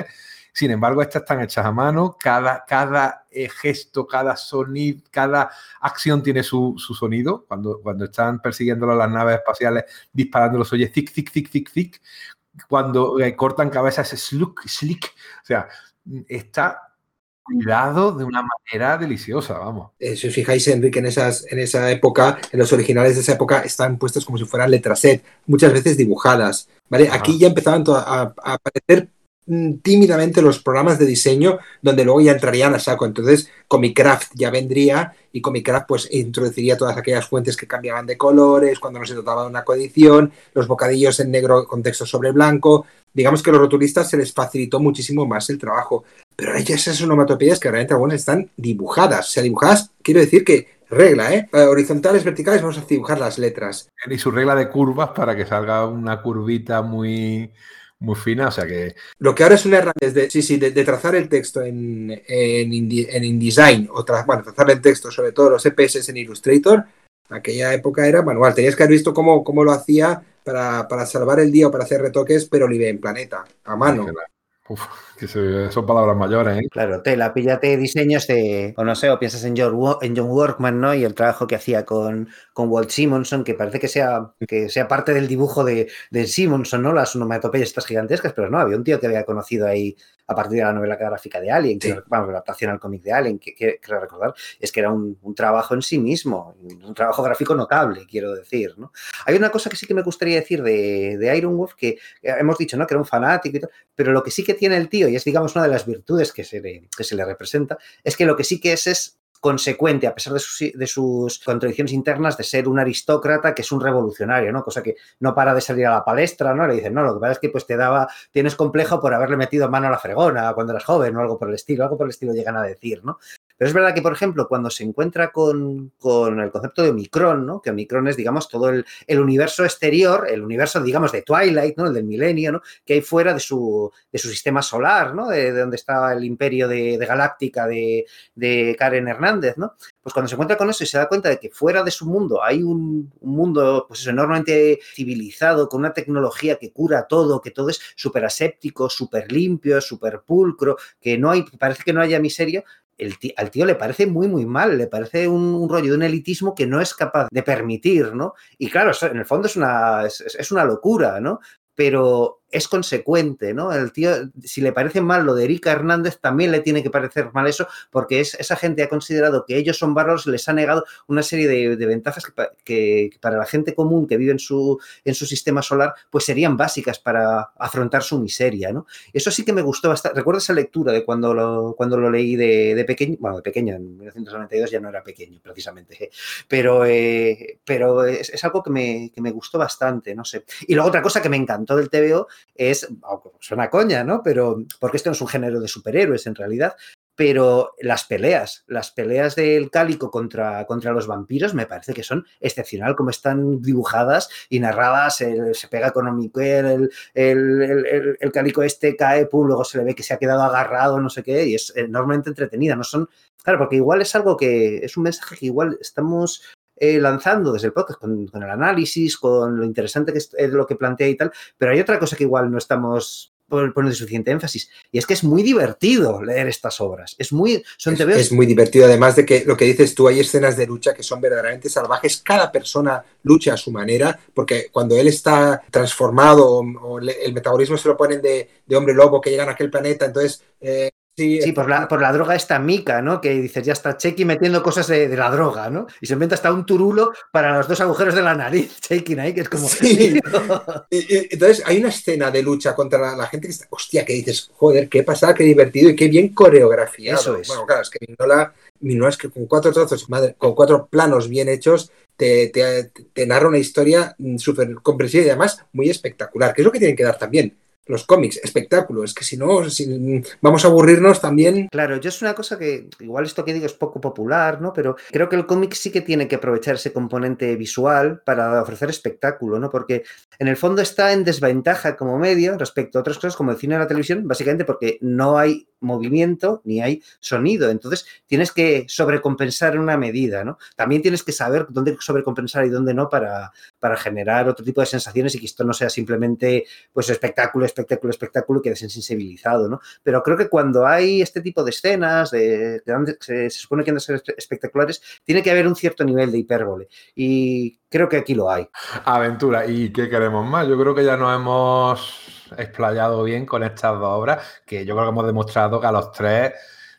Sin embargo, estas están hechas a mano, cada, cada eh, gesto, cada sonido, cada acción tiene su, su sonido. Cuando, cuando están persiguiéndolo las naves espaciales, disparándolos, oye, zic, zic, zic, zic, zic cuando eh, cortan cabezas es sluk, slick. O sea, está cuidado de una manera deliciosa, vamos. Eh, si os fijáis, Enrique, en, esas, en esa época, en los originales de esa época, están puestos como si fueran letras set, muchas veces dibujadas. ¿vale? Ajá. Aquí ya empezaban a, a aparecer tímidamente los programas de diseño, donde luego ya entrarían a saco. Entonces, Comicraft ya vendría y Comicraft pues introduciría todas aquellas fuentes que cambiaban de colores, cuando no se trataba de una coedición, los bocadillos en negro con texto sobre blanco. Digamos que a los rotulistas se les facilitó muchísimo más el trabajo. Pero hay esas onomatopeyas que realmente algunas están dibujadas. O sea, dibujadas, quiero decir que regla, ¿eh? Eh, Horizontales, verticales, vamos a dibujar las letras. Y su regla de curvas para que salga una curvita muy, muy fina. O sea que Lo que ahora es una herramienta de, sí, sí, de, de trazar el texto en, en, Indi- en InDesign, o tra- bueno, trazar el texto, sobre todo los EPS en Illustrator, aquella época era manual. Tenías que haber visto cómo, cómo lo hacía para, para salvar el día o para hacer retoques, pero libre en planeta, a mano. uf, que se- son palabras mayores, ¿eh? Claro, tela, píllate diseños de, o no sé, o piensas en John, en John Workman, ¿no? Y el trabajo que hacía con, con Walt Simonson, que parece que sea, que sea parte del dibujo de, de Simonson, ¿no? Las onomatopeyas estas gigantescas, pero no, había un tío que había conocido ahí a partir de la novela gráfica de Alien, que, Sí. vamos, la adaptación al cómic de Alien, que, que creo recordar, es que era un, un trabajo en sí mismo, un trabajo gráfico notable, quiero decir, ¿no? Hay una cosa que sí que me gustaría decir de, de Iron Wolf, que hemos dicho, ¿no? Que era un fanático y tal, pero lo que sí que tiene el tío, y es, digamos, una de las virtudes que se le, que se le representa, es que lo que sí que es es consecuente, a pesar de sus, de sus contradicciones internas, de ser un aristócrata que es un revolucionario, ¿no? Cosa que no para de salir a la palestra, ¿no? Le dicen, no, lo que pasa es que pues te daba, tienes complejo por haberle metido mano a la fregona cuando eras joven o algo por el estilo, algo por el estilo llegan a decir, ¿no? Pero es verdad que, por ejemplo, cuando se encuentra con, con el concepto de Omicron, ¿no? que Omicron es, digamos, todo el, el, universo exterior, el universo, digamos, de Twilight, ¿no? el del milenio, ¿no? que hay fuera de su, de su sistema solar, ¿no? de, de donde está el imperio de, Galáctica de, de, Karen Hernández. ¿no? Pues cuando se encuentra con eso y se da cuenta de que fuera de su mundo hay un, un mundo pues enormemente civilizado, con una tecnología que cura todo, que todo es súper aséptico, súper limpio, súper pulcro, que no hay, parece que no haya miseria, el tío, al tío le parece muy, muy mal, le parece un, rollo de un elitismo que no es capaz de permitir, ¿no? Y claro, en el fondo es una, es una locura, ¿no? Pero es consecuente, ¿no? El tío, si le parece mal lo de Erika Hernández, también le tiene que parecer mal eso, porque es, esa gente ha considerado que ellos son bárbaros, les ha negado una serie de, ventajas que, para la gente común que vive en su, en su sistema solar, pues serían básicas para afrontar su miseria, ¿no? Eso sí que me gustó bastante. Recuerdo esa lectura de cuando lo, cuando lo leí de, de pequeño, bueno, de pequeño, en 1992 ya no era pequeño, precisamente, ¿eh? pero, eh, pero es, es, algo que me, que me gustó bastante, no sé. Y luego otra cosa que me encantó del TVO es, aunque suena coña, ¿no? Pero, porque esto no es un género de superhéroes en realidad, pero las peleas, las peleas del cálico contra, contra los vampiros me parece que son excepcional como están dibujadas y narradas, se pega con Omiquel, el, el, el, el, cálico este cae, pum, luego se le ve que se ha quedado agarrado, no sé qué, y es enormemente entretenida, no son, claro, porque igual es algo que, es un mensaje que igual estamos eh, lanzando desde el podcast con, con, el análisis, con lo interesante que es, es lo que plantea y tal, pero hay otra cosa que igual no estamos poniendo suficiente énfasis. Y es que es muy divertido leer estas obras. Es muy. Son es, es, muy divertido, además de que lo que dices tú, hay escenas de lucha que son verdaderamente salvajes. Cada persona lucha a su manera, porque cuando él está transformado o, o le, el metabolismo se lo ponen de, de, hombre lobo que llegan a aquel planeta, entonces. Eh, Sí, sí por, la, por, la, droga esta mica, ¿no? Que dices, ya está Chequi metiendo cosas de, de, la droga, ¿no? Y se inventa hasta un turulo para los dos agujeros de la nariz, Chequi ahí, que es como... Sí. Entonces, hay una escena de lucha contra la, la, gente que está... Hostia, que dices, joder, qué pasada, qué divertido y qué bien coreografiado. Eso es. Bueno, claro, es que Minola, Minola es que con cuatro trozos, madre, con cuatro planos bien hechos, te, te, te narra una historia súper comprensiva y además muy espectacular, que es lo que tienen que dar también los cómics, espectáculo. Es que si no, vamos a aburrirnos también. Claro, yo es una cosa que igual esto que digo es poco popular, ¿no? Pero creo que el cómic sí que tiene que aprovechar ese componente visual para ofrecer espectáculo, ¿no? Porque en el fondo está en desventaja como medio respecto a otras cosas como el cine y la televisión, básicamente porque no hay movimiento ni hay sonido. Entonces tienes que sobrecompensar en una medida, ¿no? También tienes que saber dónde sobrecompensar y dónde no para, para generar otro tipo de sensaciones y que esto no sea simplemente pues espectáculo, espectáculo, espectáculo que desensibilizado, ¿no? Pero creo que cuando hay este tipo de escenas, de, de se, se, supone que han de ser espectaculares, tiene que haber un cierto nivel de hipérbole. Y creo que aquí lo hay. Aventura. ¿Y qué queremos más? Yo creo que ya nos hemos explayado bien con estas dos obras, que yo creo que hemos demostrado que a los tres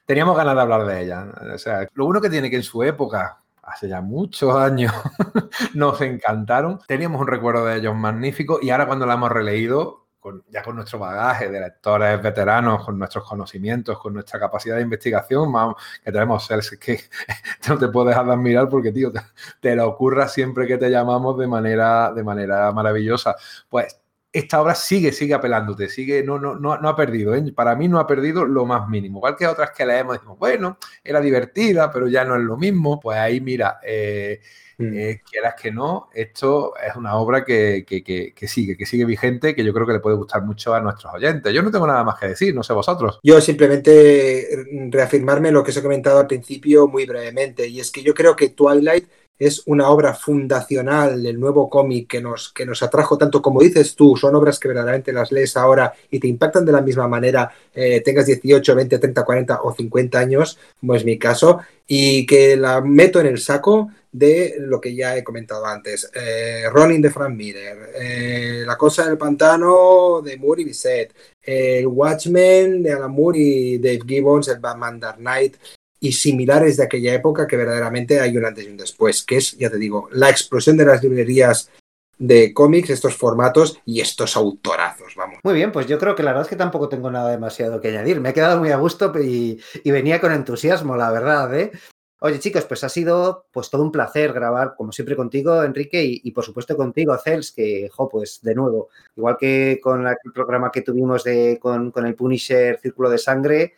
teníamos ganas de hablar de ellas. O sea, lo uno que tiene que en su época, hace ya muchos años, nos encantaron, teníamos un recuerdo de ellos magnífico y ahora cuando la hemos releído, ya con nuestro bagaje de lectores veteranos, con nuestros conocimientos, con nuestra capacidad de investigación, que tenemos es que no te puedes dejar de admirar porque, tío, te, lo ocurra siempre que te llamamos de manera, de manera maravillosa. Pues esta obra sigue, sigue apelándote, sigue, no, no, no, no ha perdido, ¿eh? para mí no ha perdido lo más mínimo. Igual que otras que leemos, bueno, era divertida, pero ya no es lo mismo. Pues ahí, mira, eh, mm. eh, quieras que no, esto es una obra que, que, que, que, sigue, que sigue vigente, que yo creo que le puede gustar mucho a nuestros oyentes. Yo no tengo nada más que decir, no sé vosotros. Yo simplemente reafirmarme lo que os he comentado al principio muy brevemente, y es que yo creo que Twilight es una obra fundacional del nuevo cómic que nos, que nos atrajo tanto como dices tú, son obras que verdaderamente las lees ahora y te impactan de la misma manera, eh, tengas 18, 20, 30, 40 o 50 años, como es mi caso, y que la meto en el saco de lo que ya he comentado antes. Eh, Ronin de Frank Miller, eh, La cosa del pantano de Moore y Bisset, el Watchmen de Alan Moore y Dave Gibbons, el Batman Dark Knight, y similares de aquella época que verdaderamente hay un antes y un después, que es, ya te digo, la explosión de las librerías de cómics, estos formatos y estos autorazos, vamos. Muy bien, pues yo creo que la verdad es que tampoco tengo nada demasiado que añadir. Me he quedado muy a gusto y, y venía con entusiasmo, la verdad, ¿eh? Oye, chicos, pues ha sido pues todo un placer grabar, como siempre, contigo, Enrique, y, por supuesto contigo, Cels, que, jo, pues de nuevo, igual que con el programa que tuvimos de, con, con el Punisher Círculo de Sangre,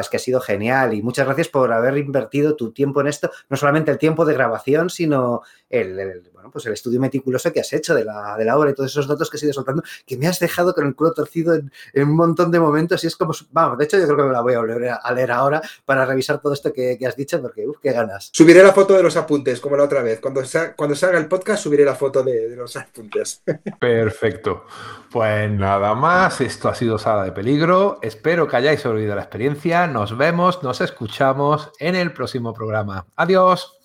es que ha sido genial y muchas gracias por haber invertido tu tiempo en esto, no solamente el tiempo de grabación, sino el, bueno, pues el estudio meticuloso que has hecho de la, de la, obra y todos esos datos que has ido soltando, que me has dejado con el culo torcido en, un montón de momentos y es como, vamos, de hecho yo creo que me la voy a volver a leer ahora para revisar todo esto que, has dicho porque, uff, qué ganas. Subiré la foto de los apuntes, como la otra vez. Cuando, cuando salga el podcast subiré la foto de, de los apuntes. Perfecto. Pues nada más, esto ha sido Sala de Peligro. Espero que hayáis olvidado la experiencia. Nos vemos, nos escuchamos en el próximo programa. Adiós.